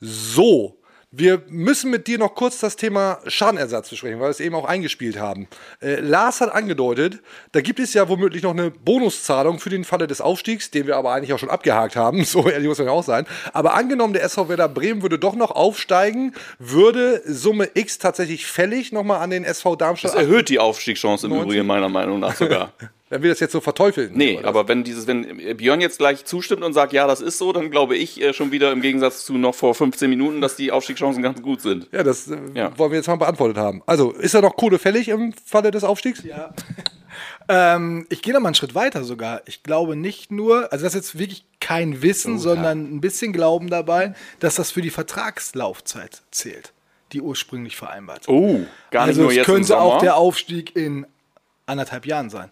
so. Wir müssen mit dir noch kurz das Thema Schadenersatz besprechen, weil wir es eben auch eingespielt haben. Äh, Lars hat angedeutet, da gibt es ja womöglich noch eine Bonuszahlung für den Falle des Aufstiegs, den wir aber eigentlich auch schon abgehakt haben. So ehrlich muss man ja auch sein. Aber angenommen, der SV Werder Bremen würde doch noch aufsteigen, würde Summe X tatsächlich fällig nochmal an den SV Darmstadt. Das erhöht die Aufstiegschance im 90. Übrigen meiner Meinung nach sogar. Wenn wir das jetzt so verteufeln. Nee, aber wenn dieses, wenn Björn jetzt gleich zustimmt und sagt, ja, das ist so, dann glaube ich äh, schon wieder im Gegensatz zu noch vor 15 Minuten, dass die Aufstiegschancen ganz gut sind. Ja, das äh, Ja. wollen wir jetzt mal beantwortet haben. Also, ist da noch Kohle fällig im Falle des Aufstiegs? Ja. ähm, ich gehe noch mal einen Schritt weiter sogar. Ich glaube nicht nur, also das ist jetzt wirklich kein Wissen, sondern ein bisschen Glauben dabei, dass das für die Vertragslaufzeit zählt, die ursprünglich vereinbart. Oh, gar nicht also nur es jetzt im könnte Sommer. auch der Aufstieg in anderthalb Jahren sein.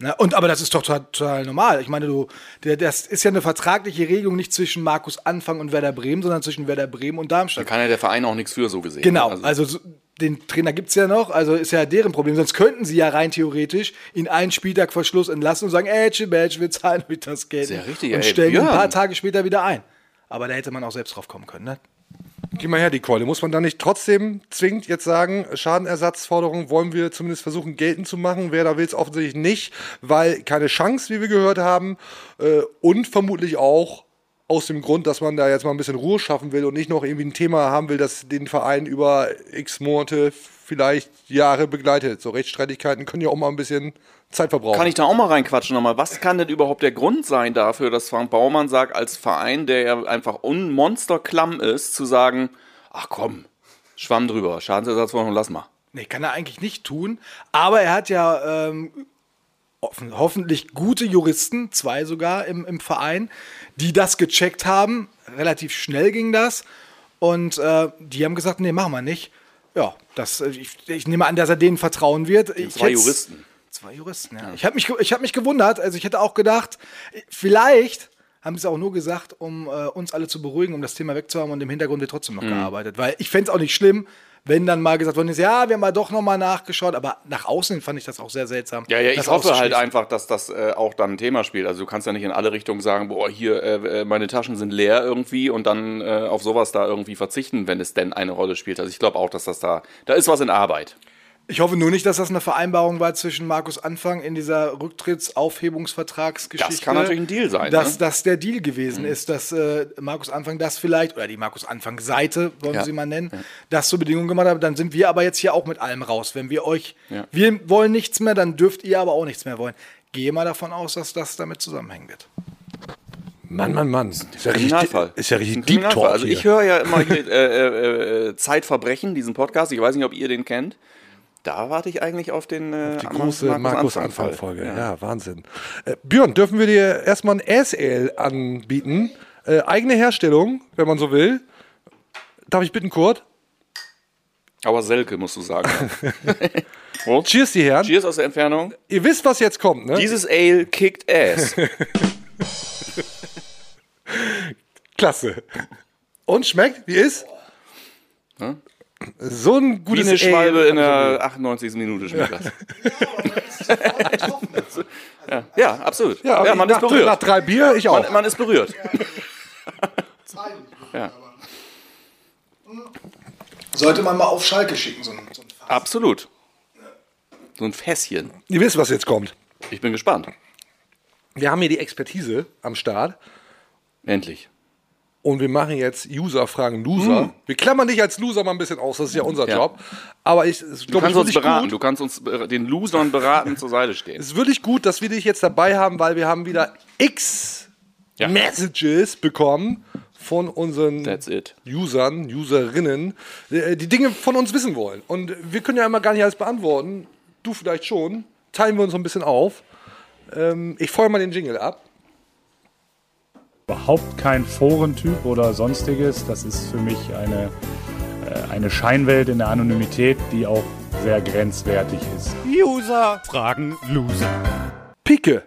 Na, und aber das ist doch total, total normal. Ich meine, du, der, das ist ja eine vertragliche Regelung nicht zwischen Markus Anfang und Werder Bremen, sondern zwischen Werder Bremen und da Darmstadt. kann ja der Verein auch nichts für, so gesehen. Genau, Also, also so- den Trainer gibt es ja noch, also ist ja deren Problem. Sonst könnten sie ja rein theoretisch ihn einen Spieltag vor Schluss entlassen und sagen, ey, Chibetsch, wir zahlen euch das Geld. Sehr richtig, und ey, stellen ihn ein paar Tage später wieder ein. Aber da hätte man auch selbst drauf kommen können, ne? Gib mal her die Keule. Muss man da nicht trotzdem zwingend jetzt sagen, Schadenersatzforderungen wollen wir zumindest versuchen geltend zu machen? Wer da will es offensichtlich nicht, weil keine Chance, wie wir gehört haben. Äh, und vermutlich auch aus dem Grund, dass man da jetzt mal ein bisschen Ruhe schaffen will und nicht noch irgendwie ein Thema haben will, das den Verein über x Monate, vielleicht Jahre begleitet. So Rechtsstreitigkeiten können ja auch mal ein bisschen Zeit verbrauchen. Kann ich da auch mal reinquatschen nochmal? Was kann denn überhaupt der Grund sein dafür, dass Frank Baumann sagt, als Verein, der ja einfach unmonsterklamm ist, zu sagen, ach komm, Schwamm drüber, Schadensersatzforderung, lass mal. Nee, kann er eigentlich nicht tun. Aber er hat ja ähm, offen, hoffentlich gute Juristen, zwei sogar im, im Verein, die das gecheckt haben. Relativ schnell ging das. Und äh, die haben gesagt, nee, machen wir nicht. Ja, das, äh, ich, ich nehme an, dass er denen vertrauen wird. Ich Zwei Juristen. Zwei Juristen, ja. Ich habe mich, ich hab mich gewundert. Also ich hätte auch gedacht, vielleicht haben sie es auch nur gesagt, um äh, uns alle zu beruhigen, um das Thema wegzuhaben und im Hintergrund wird trotzdem noch Mhm. gearbeitet. Weil ich fände es auch nicht schlimm, wenn dann mal gesagt worden ist, ja, wir haben mal doch noch mal nachgeschaut, aber nach außen fand ich das auch sehr seltsam. Ja, ja, ich hoffe halt einfach, dass das äh, auch dann ein Thema spielt. Also du kannst ja nicht in alle Richtungen sagen, boah, hier, äh, äh, meine Taschen sind leer irgendwie und dann äh, auf sowas da irgendwie verzichten, wenn es denn eine Rolle spielt. Also ich glaube auch, dass das da, da ist was in Arbeit. Ich hoffe nur nicht, dass das eine Vereinbarung war zwischen Markus Anfang in dieser Rücktrittsaufhebungsvertragsgeschichte. Das kann natürlich ein Deal sein, Dass ne? Mhm. das der Deal gewesen ist, dass äh, Markus Anfang das vielleicht, oder die Markus Anfang Seite, wollen wir Ja. sie mal nennen, das zur Bedingung gemacht hat. Dann sind wir aber jetzt hier auch mit allem raus. Wenn wir euch, Ja. wir wollen nichts mehr, dann dürft ihr aber auch nichts mehr wollen. Gehe mal davon aus, dass das damit zusammenhängen wird. Mann, Mann, Mann. Ist ja richtig, Kriminalfall. ist ja richtig Deep Kriminalfall. Talk Also hier. ich höre ja immer hier, äh, äh, äh, Zeitverbrechen, diesen Podcast. Ich weiß nicht, ob ihr den kennt. Da warte ich eigentlich auf den äh, Die große Markus Anfang-Fall. Anfang-Folge. Ja. Wahnsinn. Äh, Björn, dürfen wir dir erstmal ein SL anbieten? Äh, eigene Herstellung, wenn man so will. Darf ich bitten, Kurt? Aber Selke, musst du sagen. Cheers, die Herren. Cheers aus der Entfernung. Ihr wisst, was jetzt kommt, ne? Dieses Ale kickt ass. Klasse. Und schmeckt, wie ist? So ein Wie gutes eine Schwalbe Ale. in der 98. Minute schmeckt das. ja. ja, absolut. Ja, Ja, man nach, ist berührt. nach drei Bier, ich auch. Man, man ist berührt. ja, Sollte man mal auf Schalke schicken, so ein, so ein absolut. So ein Fässchen. Ihr wisst, was jetzt kommt. Ich bin gespannt. Wir haben hier die Expertise am Start Endlich. Und wir machen jetzt User fragen Loser. Wir klammern dich als Loser mal ein bisschen aus, das ist ja unser. Ja. Job. Aber ich, es Du glaube ich kannst uns beraten. gut. Du kannst uns den Losern beraten zur Seite stehen. Es ist wirklich gut, dass wir dich jetzt dabei haben, weil wir haben wieder x Ja. Messages bekommen von unseren. Usern, Userinnen, äh, die Dinge von uns wissen wollen. Und wir können ja immer gar nicht alles beantworten. Du vielleicht schon. Teilen wir uns so ein bisschen auf. Ähm, ich feuer mal den Jingle ab. Überhaupt kein Forentyp oder sonstiges. Das ist für mich eine, äh, eine Scheinwelt in der Anonymität, die auch sehr grenzwertig ist. User fragen Loser. Pike,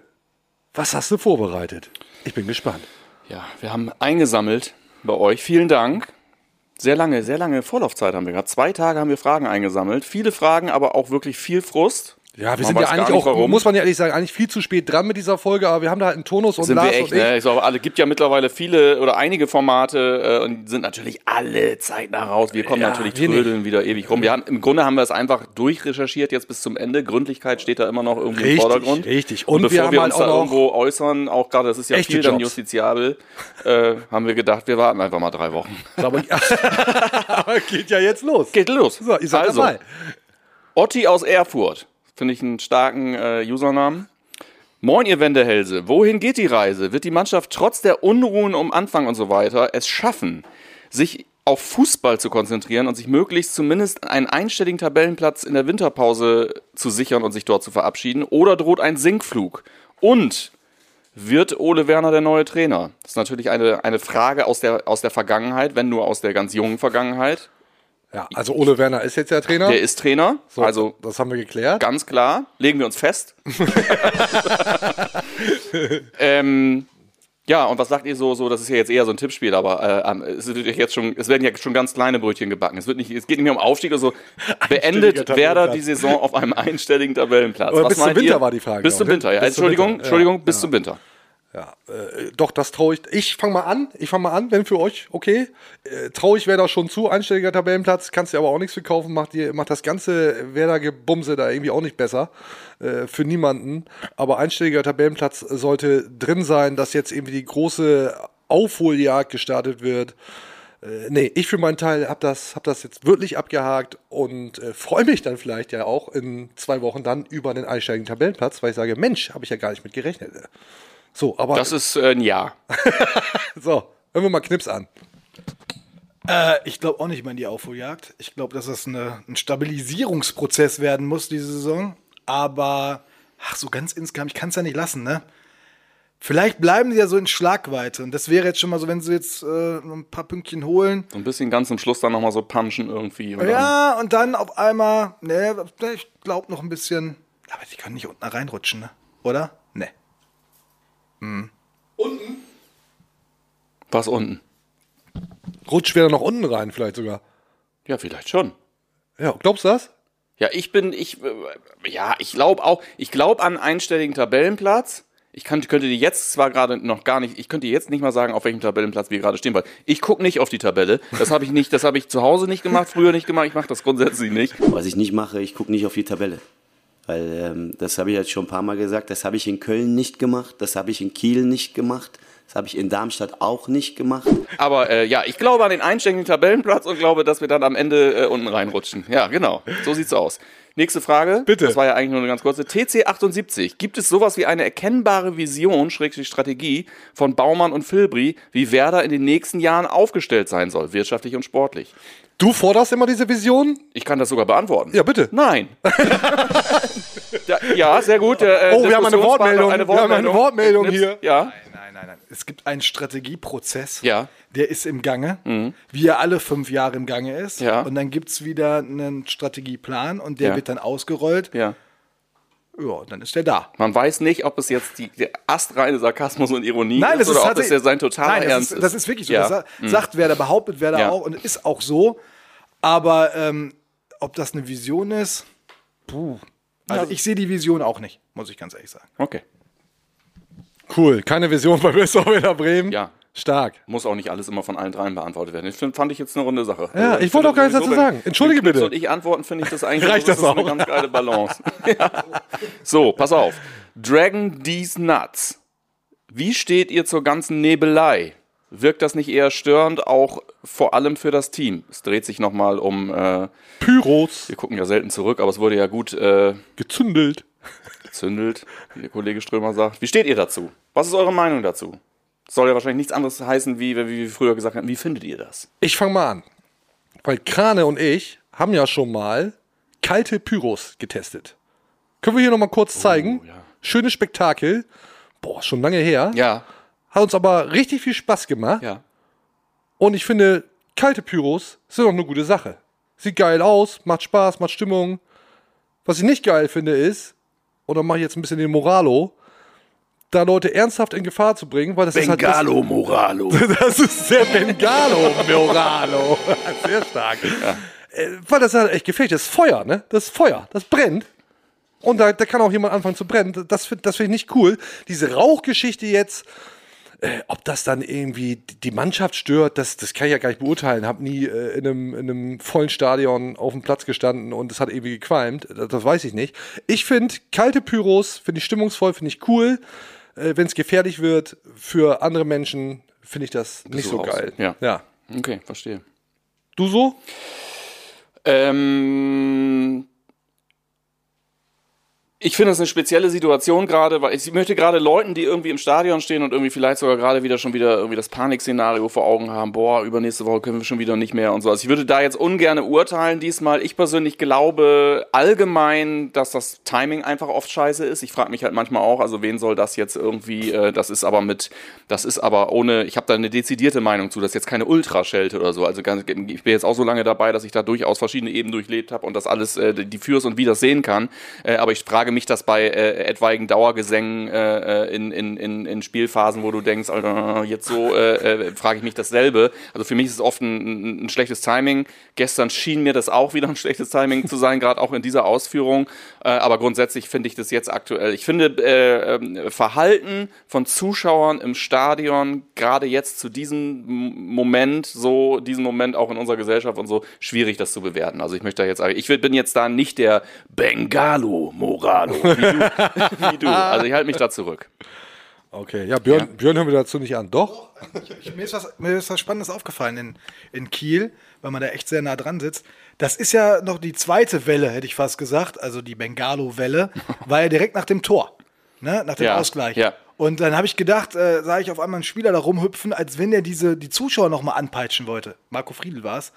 was hast du vorbereitet? Ich bin gespannt. Ja, wir haben eingesammelt bei euch. Vielen Dank. Sehr lange, sehr lange Vorlaufzeit haben wir gehabt. Zwei Tage haben wir Fragen eingesammelt. Viele Fragen, aber auch wirklich viel Frust. Ja, wir sind ja eigentlich nicht, auch, warum. muss man ja ehrlich sagen, eigentlich viel zu spät dran mit dieser Folge, aber wir haben da halt einen Tonus und sind Lars wir echt, und ich. ne? Ich glaube, alle gibt ja mittlerweile viele oder einige Formate äh, und sind natürlich alle zeitnah raus. Wir kommen Ja, natürlich wir trödeln wieder ewig rum. Wir haben, Im Grunde haben wir es einfach durchrecherchiert jetzt bis zum Ende. Gründlichkeit steht da immer noch irgendwie Richtig, im Vordergrund. richtig. Und, Und wir bevor haben wir halt uns da auch noch irgendwo äußern, auch gerade, das ist ja viel dann Jobs. justiziabel, äh, haben wir gedacht, wir warten einfach mal drei Wochen. Aber, aber geht ja jetzt los. Geht los. So, ihr seid also, dabei. Otti aus Erfurt. Finde ich einen starken äh, Usernamen. Moin, ihr Wendehälse. Wohin geht die Reise? Wird die Mannschaft trotz der Unruhen um Anfang und so weiter es schaffen, sich auf Fußball zu konzentrieren und sich möglichst zumindest einen einstelligen Tabellenplatz in der Winterpause zu sichern und sich dort zu verabschieden? Oder droht ein Sinkflug? Und wird Ole Werner der neue Trainer? Das ist natürlich eine, eine Frage aus der, aus der Vergangenheit, wenn nur aus der ganz jungen Vergangenheit. Ja, also Ole Werner ist jetzt der Trainer. Der ist Trainer, So, also das haben wir geklärt. Ganz klar, legen wir uns fest. ähm, Ja, und was sagt ihr so, so, das ist ja jetzt eher so ein Tippspiel, aber äh, es, wird jetzt schon, es werden ja schon ganz kleine Brötchen gebacken. Es, wird nicht, es geht nicht mehr um Aufstieg oder so. Beendet Werder die Saison auf einem einstelligen Tabellenplatz. Aber Was bis zum Winter ihr? war die Frage, Bis zum ich. Winter, ja. Bis Entschuldigung, Winter, ja. Entschuldigung, bis zum Winter. Ja, äh, doch, das traue ich. Ich fange mal an. Ich fange mal an, wenn für euch okay. Äh, traue ich Werder schon zu. Einstelliger Tabellenplatz, kannst du aber auch nichts für kaufen. Macht, dir, macht das ganze Werder-Gebumse da irgendwie auch nicht besser. Äh, für niemanden. Aber einstelliger Tabellenplatz sollte drin sein, dass jetzt irgendwie die große Aufholjagd gestartet wird. Äh, nee, ich für meinen Teil habe das, hab das jetzt wirklich abgehakt und äh, freue mich dann vielleicht ja auch in zwei Wochen dann über den einstelligen Tabellenplatz, weil ich sage, Mensch, habe ich ja gar nicht mit gerechnet. So, aber Das ist äh, ein Ja. so, hören wir mal Knips an. Äh, ich glaube auch nicht mehr in die Aufholjagd. Ich glaube, dass das eine, ein Stabilisierungsprozess werden muss, diese Saison. Aber, ach, so ganz insgesamt, ich kann es ja nicht lassen, ne? Vielleicht bleiben sie ja so in Schlagweite. Und das wäre jetzt schon mal so, wenn sie jetzt äh, ein paar Pünktchen holen. So ein bisschen ganz zum Schluss dann nochmal so punchen irgendwie. Dann- Ja, und dann auf einmal, ne, ich glaube noch ein bisschen. Aber die können nicht unten reinrutschen, ne? Oder? Ne. Was unten? Rutscht Werder noch unten rein, vielleicht sogar. Ja, vielleicht schon. Ja, glaubst du das? Ja, ich bin, ich, äh, ja, ich glaube auch, ich glaube an einen einstelligen Tabellenplatz. Ich kann, könnte dir jetzt zwar gerade noch gar nicht, ich könnte dir jetzt nicht mal sagen, auf welchem Tabellenplatz wir gerade stehen, weil ich gucke nicht auf die Tabelle. Das habe ich nicht, das habe ich zu Hause nicht gemacht, früher nicht gemacht, ich mache das grundsätzlich nicht. Was ich nicht mache, ich gucke nicht auf die Tabelle. Weil ähm, das habe ich jetzt schon ein paar Mal gesagt, das habe ich in Köln nicht gemacht, das habe ich in Kiel nicht gemacht, das habe ich in Darmstadt auch nicht gemacht. Aber äh, ja, ich glaube an den einstelligen Tabellenplatz und glaube, dass wir dann am Ende äh, unten reinrutschen. Ja, genau. So sieht's aus. Nächste Frage. Bitte. Das war ja eigentlich nur eine ganz kurze. TC78. Gibt es sowas wie eine erkennbare Vision, Schrägstrich Strategie von Baumann und Filbri, wie Werder in den nächsten Jahren aufgestellt sein soll, wirtschaftlich und sportlich? Du forderst immer diese Vision? Ich kann das sogar beantworten. Ja, bitte. Nein. ja, ja, sehr gut. Der, äh, Oh, wir haben eine Diskussionspartner- Wortmeldung. Wir haben eine Wortmeldung hier. Ja, Nein, nein, nein. Es gibt einen Strategieprozess. ja. Der ist im Gange, wie er alle fünf Jahre im Gange ist. Mhm. Ja. Und dann gibt es wieder einen Strategieplan und der Ja. Wird dann ausgerollt. Ja. Ja, dann ist der da. Man weiß nicht, ob es jetzt die, der astreine Sarkasmus und Ironie Nein, das ist ist oder ob es ja sein totaler Nein, das Ernst ist, ist. das ist wirklich so. Ja. Das sa- sagt wer, da behauptet wer da Ja. auch und ist auch so. Aber ähm, ob das eine Vision ist, puh. Also ich sehe die Vision auch nicht, muss ich ganz ehrlich sagen. Okay. Cool. Keine Vision bei Bessau Werder Bremen. Ja. Stark. Muss auch nicht alles immer von allen dreien beantwortet werden. Ich find, fand ich jetzt eine runde Sache. Ja, Also ich wollte auch gar nichts dazu sagen. Entschuldige bitte. Und ich antworten, finde ich das eigentlich Reicht das ist auch? eine ganz geile Balance. ja. So, pass auf. Dragon D's Nuts. Wie steht ihr zur ganzen Nebelei? Wirkt das nicht eher störend, auch vor allem für das Team? Es dreht sich nochmal um, äh, Pyros. wir gucken ja selten zurück, aber es wurde ja gut äh, Gezündelt. gezündelt, wie der Kollege Strömer sagt. Wie steht ihr dazu? Was ist eure Meinung dazu? Soll ja wahrscheinlich nichts anderes heißen, wie, wie wir früher gesagt haben. Wie findet ihr das? Ich fange mal an. Weil Krane und ich haben ja schon mal kalte Pyros getestet. Können wir hier nochmal kurz zeigen? ja. Schönes Spektakel. Boah, schon lange her. Ja, Hat uns aber richtig viel Spaß gemacht. ja. Und ich finde, kalte Pyros sind auch eine gute Sache. Sieht geil aus, macht Spaß, macht Stimmung. Was ich nicht geil finde ist, und dann mache ich jetzt ein bisschen den Moralo, da Leute ernsthaft in Gefahr zu bringen, weil das ist halt. Moralo. Das, ist sehr Bengalo Moralo. Sehr stark. Äh, weil das ist halt echt gefährlich. Das ist Feuer, ne? Das ist Feuer. Das brennt. Und da, da kann auch jemand anfangen zu brennen. Das finde das find ich nicht cool. Diese Rauchgeschichte jetzt, äh, ob das dann irgendwie die Mannschaft stört, das, das kann ich ja gar nicht beurteilen. Hab nie äh, in, einem, in einem vollen Stadion auf dem Platz gestanden und es hat irgendwie gequalmt. Das, das weiß ich nicht. Ich finde kalte Pyros, finde ich stimmungsvoll, finde ich cool. Äh, Wenn es gefährlich wird für andere Menschen, finde ich das nicht so raus. geil. Ja. ja. Okay, verstehe. Du so? Ähm, ich finde es eine spezielle Situation gerade, weil ich möchte gerade Leuten, die irgendwie im Stadion stehen und irgendwie vielleicht sogar gerade wieder schon wieder irgendwie das Panikszenario vor Augen haben, boah, übernächste Woche können wir schon wieder nicht mehr und so. Also ich würde da jetzt ungern urteilen diesmal. Ich persönlich glaube allgemein, dass das Timing einfach oft scheiße ist. Ich frage mich halt manchmal auch, also wen soll das jetzt irgendwie, äh, das ist aber mit, das ist aber ohne, ich habe da eine dezidierte Meinung zu, das ist jetzt keine Ultraschelte oder so. Also ganz, ich bin jetzt auch so lange dabei, dass ich da durchaus verschiedene Ebenen durchlebt habe und das alles, äh, die Fürs und das sehen kann. Äh, aber ich frage frage mich das bei äh, etwaigen Dauergesängen äh, äh, in, in, in, in Spielphasen, wo du denkst, Alter, jetzt so, äh, äh, frage ich mich dasselbe. Also für mich ist es oft ein, ein schlechtes Timing. Gestern schien mir das auch wieder ein schlechtes Timing zu sein, gerade auch in dieser Ausführung. Äh, aber grundsätzlich finde ich das jetzt aktuell. Ich finde äh, ähm, Verhalten von Zuschauern im Stadion, gerade jetzt zu diesem Moment, so diesen Moment auch in unserer Gesellschaft und so, schwierig das zu bewerten. Also ich möchte da jetzt ich bin jetzt da nicht der Moralo, wie du. wie du. Also ich halte mich da zurück. Okay, ja, Björn, Björn hören wir dazu nicht an. Doch? Ich, mir, ist was, mir ist was Spannendes aufgefallen in, in Kiel, weil man da echt sehr nah dran sitzt. Das ist ja noch die zweite Welle, hätte ich fast gesagt, also die Bengalo-Welle, war ja direkt nach dem Tor, ne? nach dem Ja, Ausgleich. ja. Und dann habe ich gedacht, äh, sah ich auf einmal einen Spieler da rumhüpfen, als wenn er diese, die Zuschauer nochmal anpeitschen wollte. Marco Friedl war es.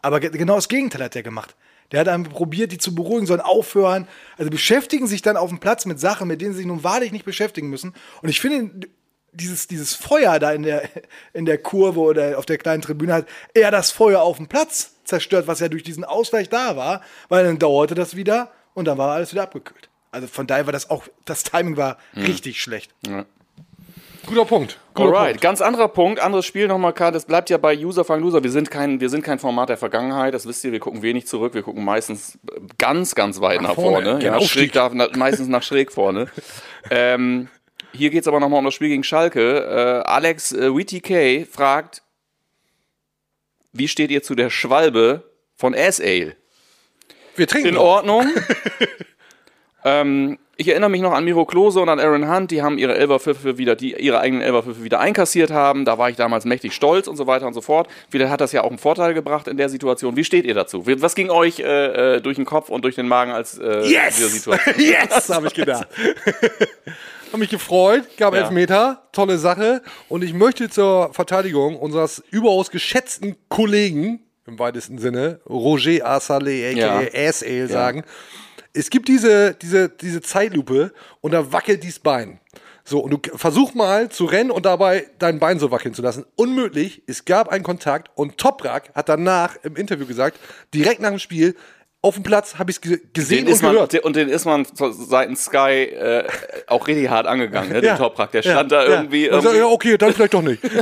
Aber ge genau das Gegenteil hat er gemacht. Der hat einfach probiert, die zu beruhigen, sollen aufhören. Also beschäftigen sich dann auf dem Platz mit Sachen, mit denen sie sich nun wahrlich nicht beschäftigen müssen. Und ich finde, dieses, dieses Feuer da in der, in der Kurve oder auf der kleinen Tribüne hat eher das Feuer auf dem Platz zerstört, was ja durch diesen Ausgleich da war, weil dann dauerte das wieder und dann war alles wieder abgekühlt. Also von daher war das auch, das Timing war richtig schlecht. Guter Punkt. Guter Alright, Punkt. ganz anderer Punkt, anderes Spiel nochmal, Karl. Das bleibt ja bei User Fang Loser. Wir sind, kein, wir sind kein Format der Vergangenheit, das wisst ihr. Wir gucken wenig zurück. Wir gucken meistens ganz, ganz weit nach, vorne, vorne. den Ja, Aufstieg. schräg, da, meistens nach schräg vorne. ähm, hier geht es aber nochmal um das Spiel gegen Schalke. Äh, Alex äh, WTK fragt, wie steht ihr zu der Schwalbe von S-Ale? Wir trinken In. Ordnung. ähm, ich erinnere mich noch an Miro Klose und an Aaron Hunt, die haben ihre Elferpfiffe wieder, die ihre eigenen Elferpfiffe wieder einkassiert haben. Da war ich damals mächtig stolz und so weiter und so fort. Vielleicht hat das ja auch einen Vorteil gebracht in der Situation. Wie steht ihr dazu? Was ging euch äh, äh, durch den Kopf und durch den Magen als äh, Yes! diese Situation? yes, habe ich gedacht. Hab mich gefreut, gab Ja. Elfmeter, tolle Sache. Und ich möchte zur Verteidigung unseres überaus geschätzten Kollegen, im weitesten Sinne, Roger Assalé, Ja. a.k.a. S-Ale, sagen, es gibt diese, diese, diese Zeitlupe und da wackelt dieses Bein. So, und du versuch mal zu rennen und dabei dein Bein so wackeln zu lassen. Unmöglich. Es gab einen Kontakt und Toprak hat danach im Interview gesagt, direkt nach dem Spiel, auf dem Platz habe ich es gesehen Den und man, gehört. und den ist man seitens Sky äh, auch richtig hart angegangen, ne? den Toprak. Der stand da irgendwie. So, irgendwie ja, okay, dann vielleicht doch nicht.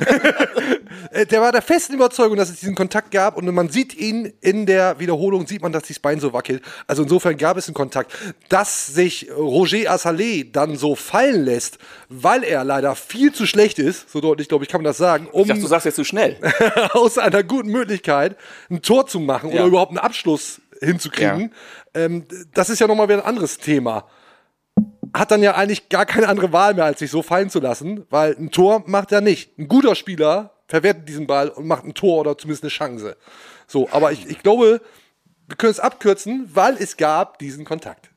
Äh, der war der festen Überzeugung, dass es diesen Kontakt gab und man sieht ihn in der Wiederholung, sieht man, dass das Bein so wackelt. Also insofern gab es einen Kontakt. Dass sich Roger Assalé dann so fallen lässt, weil er leider viel zu schlecht ist, so deutlich, glaube ich, kann man das sagen, um ich dachte, du sagst jetzt zu schnell. aus einer guten Möglichkeit ein Tor zu machen Ja. oder überhaupt einen Abschluss hinzukriegen. Ähm, das ist ja nochmal wieder ein anderes Thema. Hat dann ja eigentlich gar keine andere Wahl mehr, als sich so fallen zu lassen, weil ein Tor macht er nicht. Ein guter Spieler verwertet diesen Ball und macht ein Tor oder zumindest eine Chance. So, aber ich, ich glaube, wir können es abkürzen, weil es gab diesen Kontakt.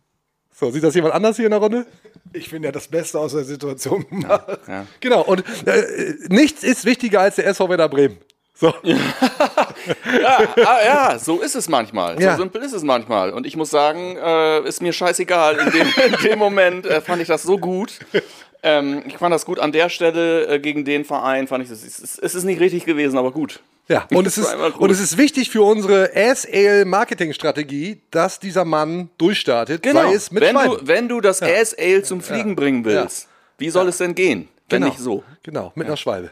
So, sieht das jemand anders hier in der Runde? Ich finde ja das Beste aus der Situation gemacht. Genau, und äh, nichts ist wichtiger als der SV Werder Bremen. So. Ja, ah, ja, so ist es manchmal. Ja. So simpel ist es manchmal. Und ich muss sagen, äh, ist mir scheißegal. In dem, in dem Moment äh, fand ich das so gut. Ähm, ich fand das gut an der Stelle äh, gegen den Verein. Fand ich das, es, ist- es ist nicht richtig gewesen, aber gut. Ja, und es, ist, und es ist wichtig für unsere S-Ale-Marketing-Strategie, dass dieser Mann durchstartet, sei es mit Genau. wenn, du, wenn du das S-Ale zum Fliegen bringen willst, wie soll es denn gehen? Wenn genau. nicht so. Genau, mit einer Schwalbe.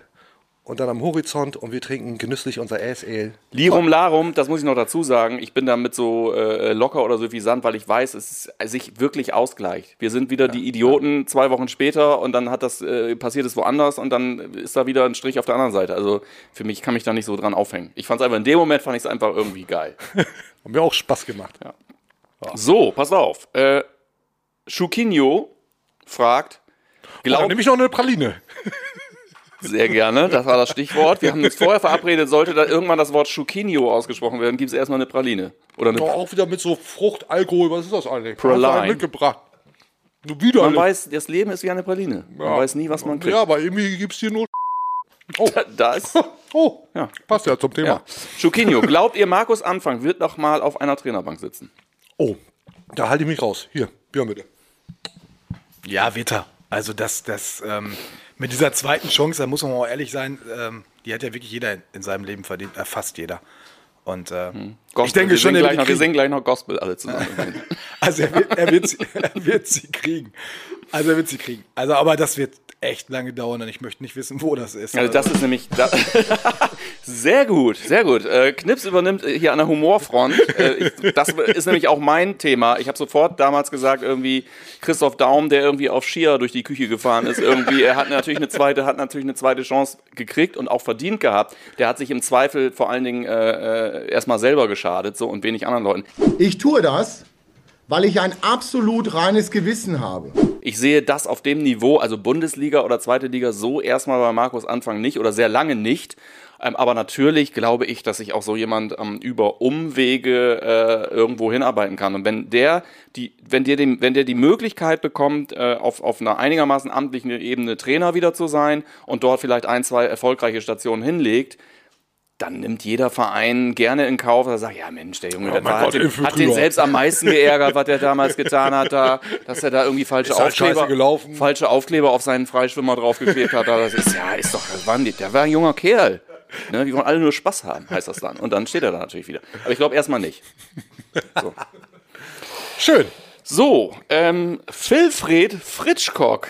Und dann am Horizont und wir trinken genüsslich unser S-Ale. Lirum Larum, das muss ich noch dazu sagen, ich bin damit so äh, locker oder so wie Sand, weil ich weiß, es ist, sich wirklich ausgleicht. Wir sind wieder die Idioten zwei Wochen später und dann hat das äh, passiert es woanders und dann ist da wieder ein Strich auf der anderen Seite. Also für mich kann mich da nicht so dran aufhängen. Ich fand es einfach in dem Moment fand ich es einfach irgendwie geil. Hat mir auch Spaß gemacht. So, pass auf. Äh, Schukinho fragt, Dann glaub, nehme ich noch eine Praline. Sehr gerne, das war das Stichwort. Wir haben uns vorher verabredet, sollte da irgendwann das Wort Schukinho ausgesprochen werden, gibt es erstmal eine Praline. Oder eine Doch auch wieder mit so Frucht, Alkohol, was ist das eigentlich? Praline. Mitgebracht. Du wieder. Man weiß, das Leben ist wie eine Praline. Man weiß nie, was man kriegt. Ja, aber irgendwie gibt's hier nur. Das. Oh, Ja. passt ja zum Thema. Ja. Schukinho, glaubt ihr, Markus Anfang wird noch mal auf einer Trainerbank sitzen? Oh, da halte ich mich raus. Hier, Björn bitte. Ja, wird er. Also das, das ähm, mit dieser zweiten Chance, da muss man auch ehrlich sein, ähm, die hat ja wirklich jeder in, in seinem Leben verdient, äh, fast jeder. Und äh, Gospel. ich denke wir schon, noch, wir singen gleich noch Gospel alle zusammen. Also er wird, er, wird sie, er wird sie kriegen. Also er wird sie kriegen. Also aber das wird echt lange dauern und ich möchte nicht wissen, wo das ist. Also das ist nämlich da, sehr gut, sehr gut. Äh, Knips übernimmt äh, hier an der Humorfront. Äh, ich, das ist nämlich auch mein Thema. Ich habe sofort damals gesagt, irgendwie Christoph Daum, der irgendwie auf Skier durch die Küche gefahren ist, irgendwie, er hat natürlich eine zweite, hat natürlich eine zweite Chance gekriegt und auch verdient gehabt. Der hat sich im Zweifel vor allen Dingen äh, äh, erstmal selber geschadet, so und wenig anderen Leuten. Ich tue das, weil ich ein absolut reines Gewissen habe. Ich sehe das auf dem Niveau, also Bundesliga oder zweite Liga, so erstmal bei Markus Anfang nicht oder sehr lange nicht. Ähm, aber natürlich glaube ich, dass sich auch so jemand ähm, über Umwege äh, irgendwo hinarbeiten kann. Und wenn der die, wenn der, den, wenn der die Möglichkeit bekommt, äh, auf, auf einer einigermaßen amtlichen Ebene Trainer wieder zu sein und dort vielleicht ein, zwei erfolgreiche Stationen hinlegt, dann nimmt jeder Verein gerne in Kauf, er sagt, ja Mensch, der Junge, der war, Gott, hat, den, hat den selbst am meisten geärgert, was er damals getan hat, da, dass er da irgendwie falsche halt Aufkleber, falsche Aufkleber auf seinen Freischwimmer draufgeklebt hat. Das ist ja, ist doch, das war ein, der war ein junger Kerl. Ne, die wollen alle nur Spaß haben, heißt das dann. Und dann steht er da natürlich wieder. Aber ich glaube erstmal nicht. So, Schön. so ähm, Wilfried Fritschkock.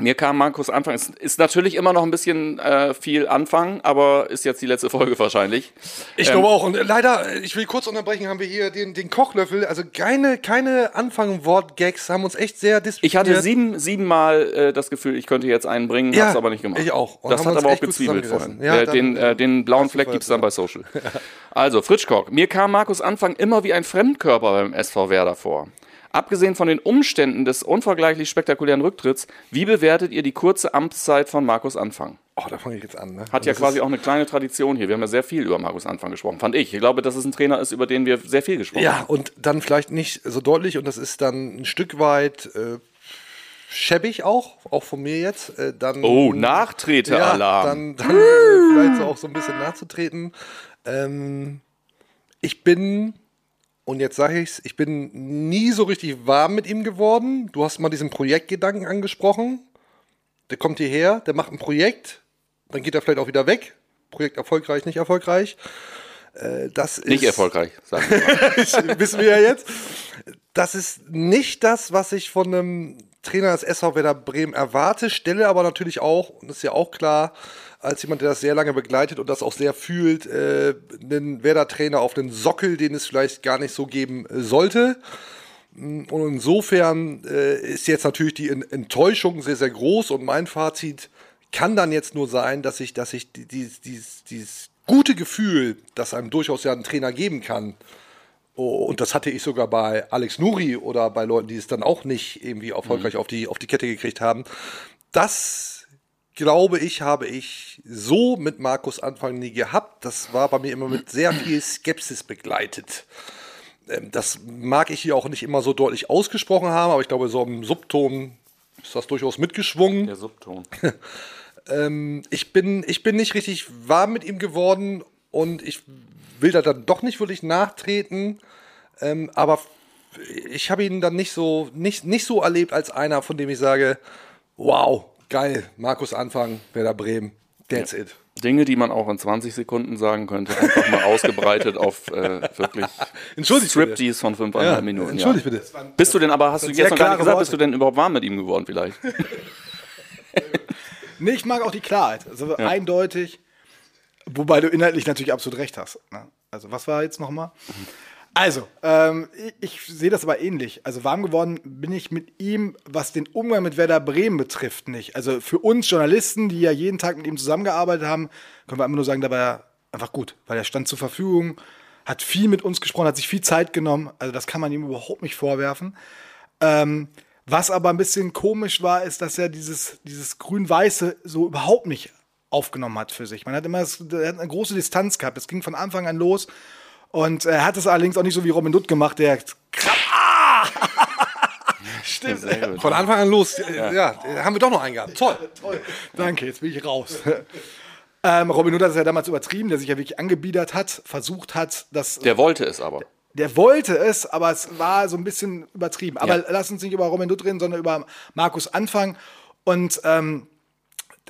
Mir kam Markus Anfang, es ist natürlich immer noch ein bisschen äh, viel Anfang, aber ist jetzt die letzte Folge wahrscheinlich. Ich glaube auch. Und leider, äh, ich will kurz unterbrechen, haben wir hier den, den Kochlöffel. Also keine, keine Anfang-Wort-Gags haben uns echt sehr Ich hatte sieben, siebenmal äh, das Gefühl, ich könnte jetzt einen bringen, Ja, hab's aber nicht gemacht. ich auch. Und das hat aber auch gezwiebelt vorhin. Ja, äh, dann, den, äh, den blauen Fleck gibt's dann bei Social. also, Fritschkock. Mir kam Markus Anfang immer wie ein Fremdkörper beim SV Werder vor. Abgesehen von den Umständen des unvergleichlich spektakulären Rücktritts, wie bewertet ihr die kurze Amtszeit von Markus Anfang? Oh, da fange ich jetzt an. Ne? Hat ja Das quasi auch eine kleine Tradition hier. Wir haben ja sehr viel über Markus Anfang gesprochen, fand ich. Ich glaube, dass es ein Trainer ist, über den wir sehr viel gesprochen Ja, haben. und dann vielleicht nicht so deutlich und das ist dann ein Stück weit äh, schäbig auch, auch von mir jetzt. Äh, dann, Oh, Nachtretealarm. Ja, dann, dann äh, vielleicht so auch so ein bisschen nachzutreten. Ähm, ich bin, und jetzt sage ich's, ich bin nie so richtig warm mit ihm geworden. Du hast mal diesen Projektgedanken angesprochen. Der kommt hierher, der macht ein Projekt, dann geht er vielleicht auch wieder weg. Projekt erfolgreich, nicht erfolgreich. Äh, das Nicht ist, erfolgreich, sagen wir mal. wissen wir ja jetzt. Das ist nicht das, was ich von einem Trainer des SV Werder Bremen erwarte, stelle aber natürlich auch, und das ist ja auch klar, als jemand, der das sehr lange begleitet und das auch sehr fühlt, äh, einen Werder-Trainer auf den Sockel, den es vielleicht gar nicht so geben äh, sollte. Und insofern äh, ist jetzt natürlich die En- Enttäuschung sehr, sehr groß und mein Fazit kann dann jetzt nur sein, dass ich, dass ich die- dieses, dieses, dieses gute Gefühl, das einem durchaus ja ein Trainer geben kann, Oh, und das hatte ich sogar bei Alex Nuri oder bei Leuten, die es dann auch nicht irgendwie erfolgreich auf, die, auf die Kette gekriegt haben. Das, glaube ich, habe ich so mit Markus Anfang nie gehabt. Das war bei mir immer mit sehr viel Skepsis begleitet. Ähm, Das mag ich hier auch nicht immer so deutlich ausgesprochen haben, aber ich glaube, so im Subton ist das durchaus mitgeschwungen. Der Subton. ich bin, ich bin nicht richtig warm mit ihm geworden und ich will da dann doch nicht wirklich nachtreten. Ähm, aber ich habe ihn dann nicht so, nicht, nicht so erlebt als einer, von dem ich sage, wow, geil, Markus Anfang, Werder Bremen, that's it. Dinge, die man auch in 20 Sekunden sagen könnte, einfach mal ausgebreitet auf äh, wirklich. Striptease von 5,5 Minuten. Entschuldigt ja. bitte. Bist du denn aber, hast du jetzt noch gar nicht gesagt, Worte. bist du denn überhaupt warm mit ihm geworden vielleicht? Nee, ich mag auch die Klarheit. Also eindeutig, wobei du inhaltlich natürlich absolut recht hast. Ne? Also, was war jetzt nochmal? Also, ähm, ich, ich sehe das aber ähnlich. Also, warm geworden bin ich mit ihm, was den Umgang mit Werder Bremen betrifft, nicht. Also, für uns Journalisten, die ja jeden Tag mit ihm zusammengearbeitet haben, können wir einfach nur sagen, da war er einfach gut, weil er stand zur Verfügung, hat viel mit uns gesprochen, hat sich viel Zeit genommen. Also, das kann man ihm überhaupt nicht vorwerfen. Ähm, was aber ein bisschen komisch war, ist, dass er dieses, dieses Grün-Weiße so überhaupt nicht aufgenommen hat für sich. Man hat immer das, hat eine große Distanz gehabt. Das ging von Anfang an los. Und er hat es allerdings auch nicht so wie Robin Dutt gemacht, der Ah! Stimmt. Gut. Von Anfang an los, ja, ja haben wir doch noch einen gehabt. Toll. Toll. Danke, jetzt bin ich raus. ähm, Robin Hood hat es ja damals übertrieben, der sich ja wirklich angebiedert hat, versucht hat, dass Der wollte es aber. der wollte es, aber es war so ein bisschen übertrieben. Aber Ja. lass uns nicht über Robin Hood reden, sondern über Markus Anfang. Und ähm,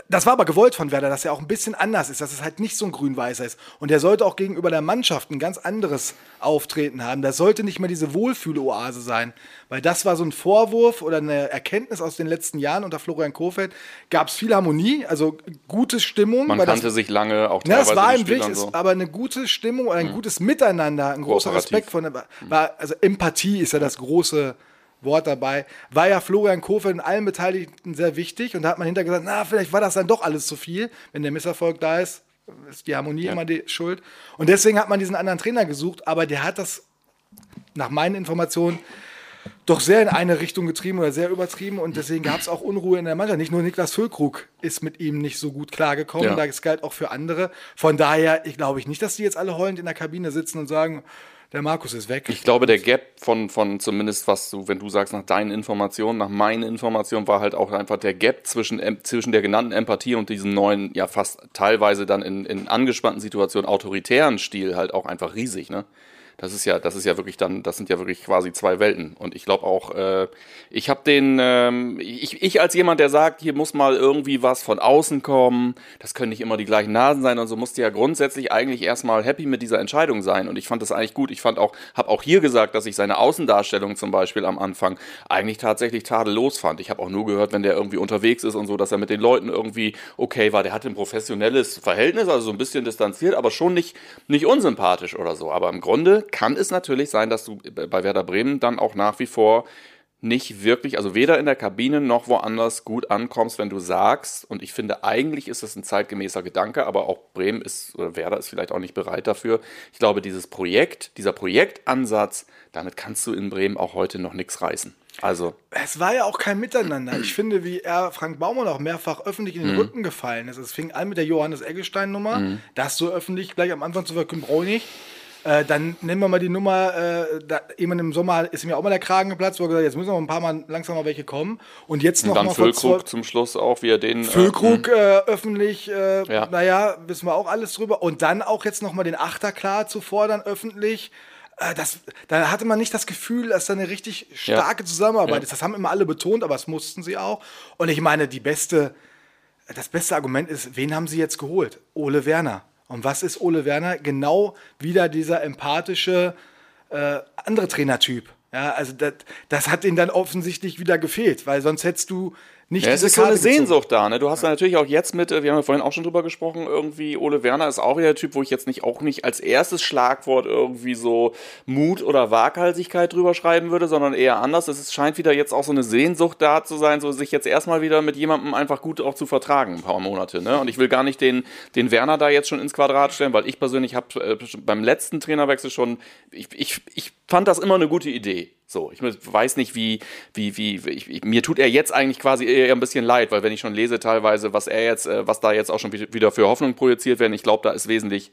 Das war aber gewollt von Werder, dass er auch ein bisschen anders ist, dass es halt nicht so ein grün-weißer ist. Und er sollte auch gegenüber der Mannschaft ein ganz anderes Auftreten haben. Das sollte nicht mehr diese Wohlfühle-Oase sein. Weil das war so ein Vorwurf oder eine Erkenntnis aus den letzten Jahren unter Florian Kohfeldt. Gab es viel Harmonie, also gute Stimmung. Man kannte das, sich lange auch ja, teilweise es war im Weg, so. Mhm. aber eine gute Stimmung oder ein gutes Miteinander, ein großer. Respekt von der, war, also Empathie ist ja das große Wort dabei. War ja Florian Kohfeldt in allen Beteiligten sehr wichtig und da hat man hinterher gesagt, na, vielleicht war das dann doch alles zu viel. Wenn der Misserfolg da ist, ist die Harmonie immer die Schuld. Und deswegen hat man diesen anderen Trainer gesucht, aber der hat das nach meinen Informationen doch sehr in eine Richtung getrieben oder sehr übertrieben und deswegen gab es auch Unruhe in der Mannschaft. Nicht nur Niklas Füllkrug ist mit ihm nicht so gut klargekommen, Ja. da es galt auch für andere. Von daher, ich glaube ich nicht, dass die jetzt alle heulend in der Kabine sitzen und sagen, der Markus ist weg. Ich glaube, der Gap von, von zumindest was du, wenn du sagst, nach deinen Informationen, nach meinen Informationen, war halt auch einfach der Gap zwischen, zwischen der genannten Empathie und diesem neuen, ja fast teilweise dann in, in angespannten Situationen autoritären Stil halt auch einfach riesig, ne? Das ist ja, das ist ja wirklich dann, das sind ja wirklich quasi zwei Welten. Und ich glaube auch, äh, ich habe den, ähm, ich, ich als jemand, der sagt, hier muss mal irgendwie was von außen kommen, das können nicht immer die gleichen Nasen sein und so musste ja grundsätzlich eigentlich erstmal happy mit dieser Entscheidung sein. Und ich fand das eigentlich gut. Ich fand auch, habe auch hier gesagt, dass ich seine Außendarstellung zum Beispiel am Anfang eigentlich tatsächlich tadellos fand. Ich habe auch nur gehört, wenn der irgendwie unterwegs ist und so, dass er mit den Leuten irgendwie okay war. Der hatte ein professionelles Verhältnis, also so ein bisschen distanziert, aber schon nicht, nicht unsympathisch oder so. Aber im Grunde kann es natürlich sein, dass du bei Werder Bremen dann auch nach wie vor nicht wirklich, also weder in der Kabine noch woanders gut ankommst, wenn du sagst, und ich finde, eigentlich ist es ein zeitgemäßer Gedanke, aber auch Bremen ist, oder Werder ist vielleicht auch nicht bereit dafür. Ich glaube, dieses Projekt, dieser Projektansatz, damit kannst du in Bremen auch heute noch nichts reißen. Also, Es war ja auch kein Miteinander. Ich finde, wie er Frank Baumann auch mehrfach öffentlich in den Mhm. Rücken gefallen ist. Es fing an mit der Johannes Eggestein-Nummer. Das so öffentlich gleich am Anfang zu verkünden, brauche ich nicht. Äh, dann nehmen wir mal die Nummer, äh, da, irgendwann im Sommer ist mir auch mal der Kragen geplatzt, wo er gesagt jetzt müssen noch ein paar Mal langsam mal welche kommen. Und jetzt und noch dann mal Füllkrug zum Schluss auch, wie er den. Füllkrug äh, öffentlich, äh, Ja. naja, wissen wir auch alles drüber. Und dann auch jetzt nochmal den Achter klar zu fordern, öffentlich. Äh, das, da hatte man nicht das Gefühl, dass da eine richtig starke Zusammenarbeit Ja. ist. Das haben immer alle betont, aber das mussten sie auch. Und ich meine, die beste, das beste Argument ist, wen haben sie jetzt geholt? Ole Werner. Und was ist Ole Werner? Genau wieder dieser empathische äh, andere Trainertyp. Ja, also das, das hat ihnen dann offensichtlich wieder gefehlt, weil sonst hättest du nicht Ja, es ist so eine gezogen. Sehnsucht da, ne? Du hast ja natürlich auch jetzt mit, äh, wir haben ja vorhin auch schon drüber gesprochen, irgendwie Ole Werner ist auch wieder der Typ, wo ich jetzt nicht auch nicht als erstes Schlagwort irgendwie so Mut oder Waghalsigkeit drüber schreiben würde, sondern eher anders. Es scheint wieder jetzt auch so eine Sehnsucht da zu sein, so sich jetzt erstmal wieder mit jemandem einfach gut auch zu vertragen, ein paar Monate, ne? Und ich will gar nicht den, den Werner da jetzt schon ins Quadrat stellen, weil ich persönlich habe äh, beim letzten Trainerwechsel schon, ich, ich, ich fand das immer eine gute Idee. So, ich weiß nicht, wie, wie, wie, ich, ich, mir tut er jetzt eigentlich quasi eher ein bisschen leid, weil wenn ich schon lese teilweise, was er jetzt, äh, was da jetzt auch schon wieder für Hoffnung projiziert werden, ich glaube, da ist wesentlich,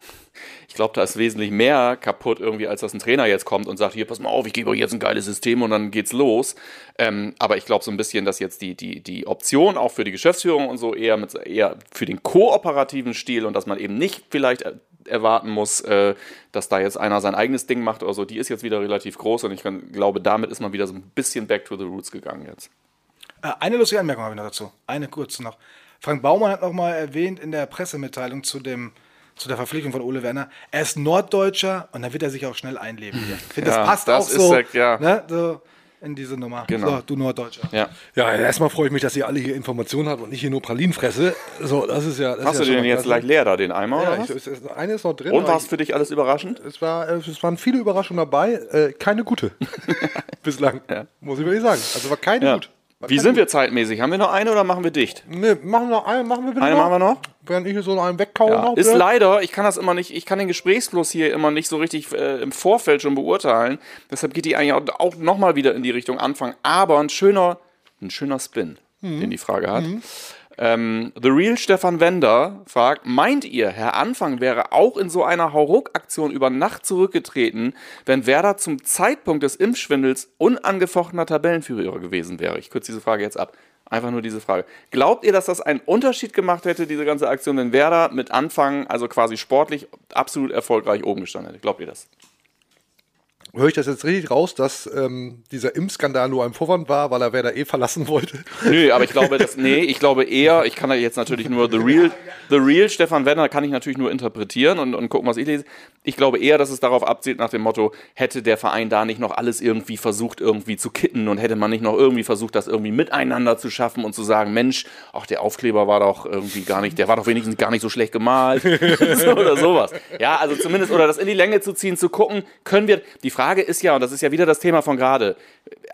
ich glaube, da ist wesentlich mehr kaputt irgendwie, als dass ein Trainer jetzt kommt und sagt, hier, pass mal auf, ich gebe euch jetzt ein geiles System und dann geht's los. Ähm, aber ich glaube so ein bisschen, dass jetzt die, die, die Option auch für die Geschäftsführung und so eher mit, eher für den kooperativen Stil und dass man eben nicht vielleicht äh, erwarten muss, äh, dass da jetzt einer sein eigenes Ding macht oder so, die ist jetzt wieder relativ groß und ich kann, glaube, damit ist man wieder so ein bisschen back to the roots gegangen jetzt. Äh, Eine lustige Anmerkung habe ich noch dazu. Eine kurze noch. Frank Baumann hat noch mal erwähnt in der Pressemitteilung zu, dem, zu der Verpflichtung von Ole Werner, er ist Norddeutscher und dann wird er sich auch schnell einleben. Ich finde, Ja, das passt das auch ist so, ja- ja. ne, so in diese Nummer. Genau. So, du Norddeutscher. Ja. Ja, erstmal freue ich mich, dass ihr alle hier Informationen habt und nicht hier nur Pralinen fresse. So, das ist ja. Das Hast ist du ja den jetzt gleich leer da, den Eimer? Ja, oder ich, was? es, eine ist noch drin. Und war es für dich alles überraschend? Es, war, äh, es waren viele Überraschungen dabei, äh, keine gute. Bislang, Ja. muss ich wirklich sagen. Also war keine Ja. gut. Wie sind wir zeitmäßig? Haben wir noch eine oder machen wir dicht? Ne, machen wir noch eine, machen wir bitte Eine noch. machen wir noch? Während ich hier so einen wegkauen Ja. noch. Ist bitte. leider, ich kann das immer nicht, ich kann den Gesprächsfluss hier immer nicht so richtig äh, im Vorfeld schon beurteilen. Deshalb geht die eigentlich auch, auch nochmal wieder in die Richtung Anfang. Aber ein schöner, ein schöner Spin, Mhm. den die Frage hat. Ähm, The Real Stefan Wender fragt, meint ihr, Herr Anfang wäre auch in so einer Hauruck-Aktion über Nacht zurückgetreten, wenn Werder zum Zeitpunkt des Impfschwindels unangefochtener Tabellenführer gewesen wäre? Ich kürze diese Frage jetzt ab. Einfach nur diese Frage. Glaubt ihr, dass das einen Unterschied gemacht hätte, diese ganze Aktion, wenn Werder mit Anfang, also quasi sportlich, absolut erfolgreich oben gestanden hätte? Glaubt ihr das? Höre ich das jetzt richtig raus, dass ähm, dieser Impfskandal nur ein Vorwand war, weil er Werder eh verlassen wollte? Nö, aber ich glaube, das, nee, ich glaube eher, ich kann da jetzt natürlich nur The Real, The Real Stefan Werner kann ich natürlich nur interpretieren und, und gucken, was ich lese. Ich glaube eher, dass es darauf abzielt nach dem Motto, hätte der Verein da nicht noch alles irgendwie versucht, irgendwie zu kitten und hätte man nicht noch irgendwie versucht, das irgendwie miteinander zu schaffen und zu sagen, Mensch, auch der Aufkleber war doch irgendwie gar nicht, der war doch wenigstens gar nicht so schlecht gemalt oder sowas. Ja, also zumindest, oder das in die Länge zu ziehen, zu gucken, können wir, die Frage ist ja, und das ist ja wieder das Thema von gerade,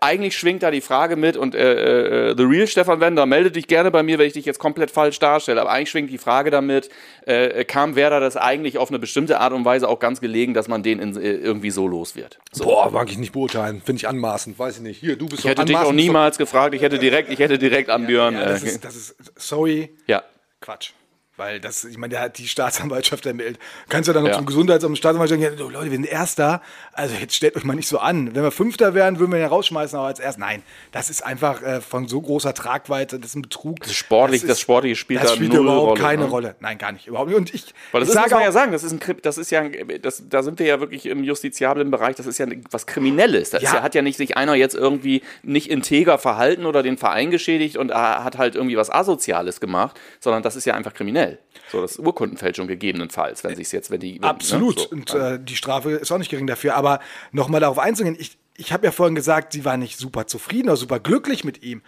eigentlich schwingt da die Frage mit und äh, äh, The Real Stefan Wender, melde dich gerne bei mir, wenn ich dich jetzt komplett falsch darstelle, aber eigentlich schwingt die Frage damit, äh, kam Werder das eigentlich auf eine bestimmte Art und Weise auch ganz gelegen, dass man den in, äh, irgendwie so los wird. So. Boah, mag ich nicht beurteilen. Finde ich anmaßend. Weiß ich nicht. Hier, du bist Ich hätte dich auch niemals gefragt, ich hätte direkt, ich hätte direkt an Björn. Ja, das, äh, ist, das ist, sorry, ja. Quatsch. Weil das, ich meine, der hat die Staatsanwaltschaft ermittelt. Kannst du dann noch Ja. zum Gesundheitsamt und Staatsanwaltschaft sagen, oh, Leute, wir sind Erster. Also jetzt stellt euch mal nicht so an. Wenn wir Fünfter wären, würden wir ihn ja rausschmeißen, aber als Erster. Nein, das ist einfach äh, von so großer Tragweite, das ist ein Betrug. Das, sportlich- das Sportliche spielt das da spielt null überhaupt Rolle, keine ne? Rolle. Nein, gar nicht. Überhaupt nicht. Und ich, Weil das ich ist, muss man ja sagen, das ist ein, das ist ja, das, da sind wir ja wirklich im justiziablen Bereich, das ist ja was Kriminelles. Das ist Ja. ja, hat ja nicht sich einer jetzt irgendwie nicht integer verhalten oder den Verein geschädigt und äh, hat halt irgendwie was Asoziales gemacht, sondern das ist ja einfach kriminell. So, das Urkundenfälschung gegebenenfalls, wenn sich jetzt, wenn die. Wenn, Absolut. Ne, so. Und äh, die Strafe ist auch nicht gering dafür. Aber nochmal darauf einzugehen, ich, ich habe ja vorhin gesagt, sie war nicht super zufrieden oder super glücklich mit ihm.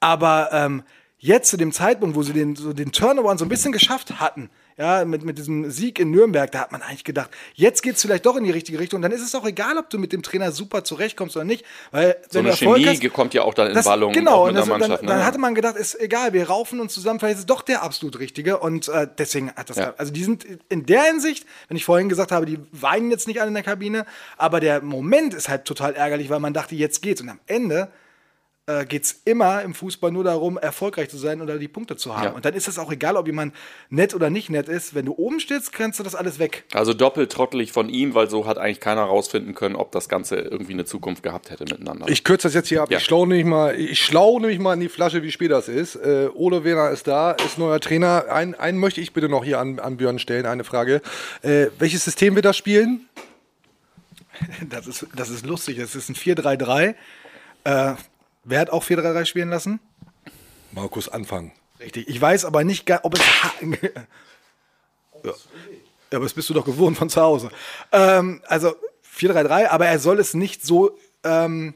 Aber ähm, jetzt zu dem Zeitpunkt, wo sie den, so den Turnaround so ein bisschen geschafft hatten, ja, mit, mit diesem Sieg in Nürnberg, da hat man eigentlich gedacht, jetzt geht's vielleicht doch in die richtige Richtung. Dann ist es auch egal, ob du mit dem Trainer super zurechtkommst oder nicht. Weil, so eine Erfolg Chemie hast, kommt ja auch dann in das, Ballung genau, mit und der das, Mannschaft. dann, dann ne? hatte man gedacht, ist egal, wir raufen uns zusammen, vielleicht ist es doch der absolut Richtige. Und äh, deswegen hat das, Ja. also die sind in der Hinsicht, wenn ich vorhin gesagt habe, die weinen jetzt nicht alle in der Kabine, aber der Moment ist halt total ärgerlich, weil man dachte, jetzt geht's. Und am Ende äh, geht's immer im Fußball nur darum, erfolgreich zu sein oder die Punkte zu haben. Ja. Und dann ist es auch egal, ob jemand nett oder nicht nett ist. Wenn du oben stehst, kannst du das alles weg. Also doppelt trottelig von ihm, weil so hat eigentlich keiner rausfinden können, ob das Ganze irgendwie eine Zukunft gehabt hätte miteinander. Ich kürze das jetzt hier ab. Ja. Ich schlau nämlich mal, ich schlau nämlich mal in die Flasche, wie spät das ist. Äh, Ole Werner ist da, ist neuer Trainer. Ein, einen möchte ich bitte noch hier an, an Björn stellen, eine Frage. Äh, welches System wird das spielen? Das ist, das ist lustig. Das ist ein 4-3-3. Äh, wer hat auch 4-3-3 spielen lassen? Markus Anfang. Richtig. Ich weiß aber nicht, ob es. ja. ja, aber das bist du doch gewohnt von zu Hause. Ähm, also 4-3-3, aber er soll es nicht so ähm,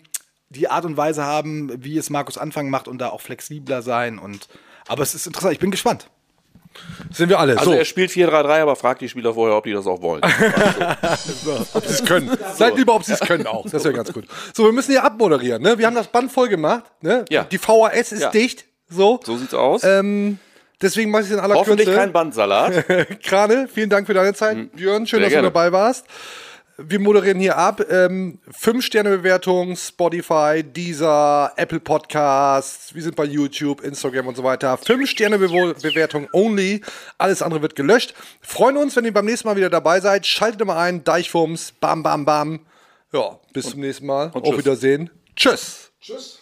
die Art und Weise haben, wie es Markus Anfang macht und da auch flexibler sein. Und, aber es ist interessant. Ich bin gespannt. Sind wir alle. also so, er spielt 4-3-3, aber fragt die Spieler vorher, ob die das auch wollen. ob sie es können. Seid lieber, ob sie es können auch. Das wäre ganz gut. So, wir müssen hier abmoderieren. Ne? Wir haben das Band voll gemacht. Ne? Ja. Die VHS ist Ja. dicht. So. So sieht's aus. Ähm, deswegen mache ich es in aller Hoffentlich Kürze. kein Bandsalat. Krane, vielen Dank für deine Zeit. Björn, schön, Sehr dass gerne. du dabei warst. Wir moderieren hier ab. Ähm, Fünf-Sterne-Bewertung, Spotify, Deezer, Apple Podcasts. Wir sind bei YouTube, Instagram und so weiter. Fünf-Sterne-Bewertung only. Alles andere wird gelöscht. Freuen uns, wenn ihr beim nächsten Mal wieder dabei seid. Schaltet immer ein. Deichfums. Bam, bam, bam. Ja, bis zum nächsten Mal. Auf tschüss. Wiedersehen. Tschüss. Grüner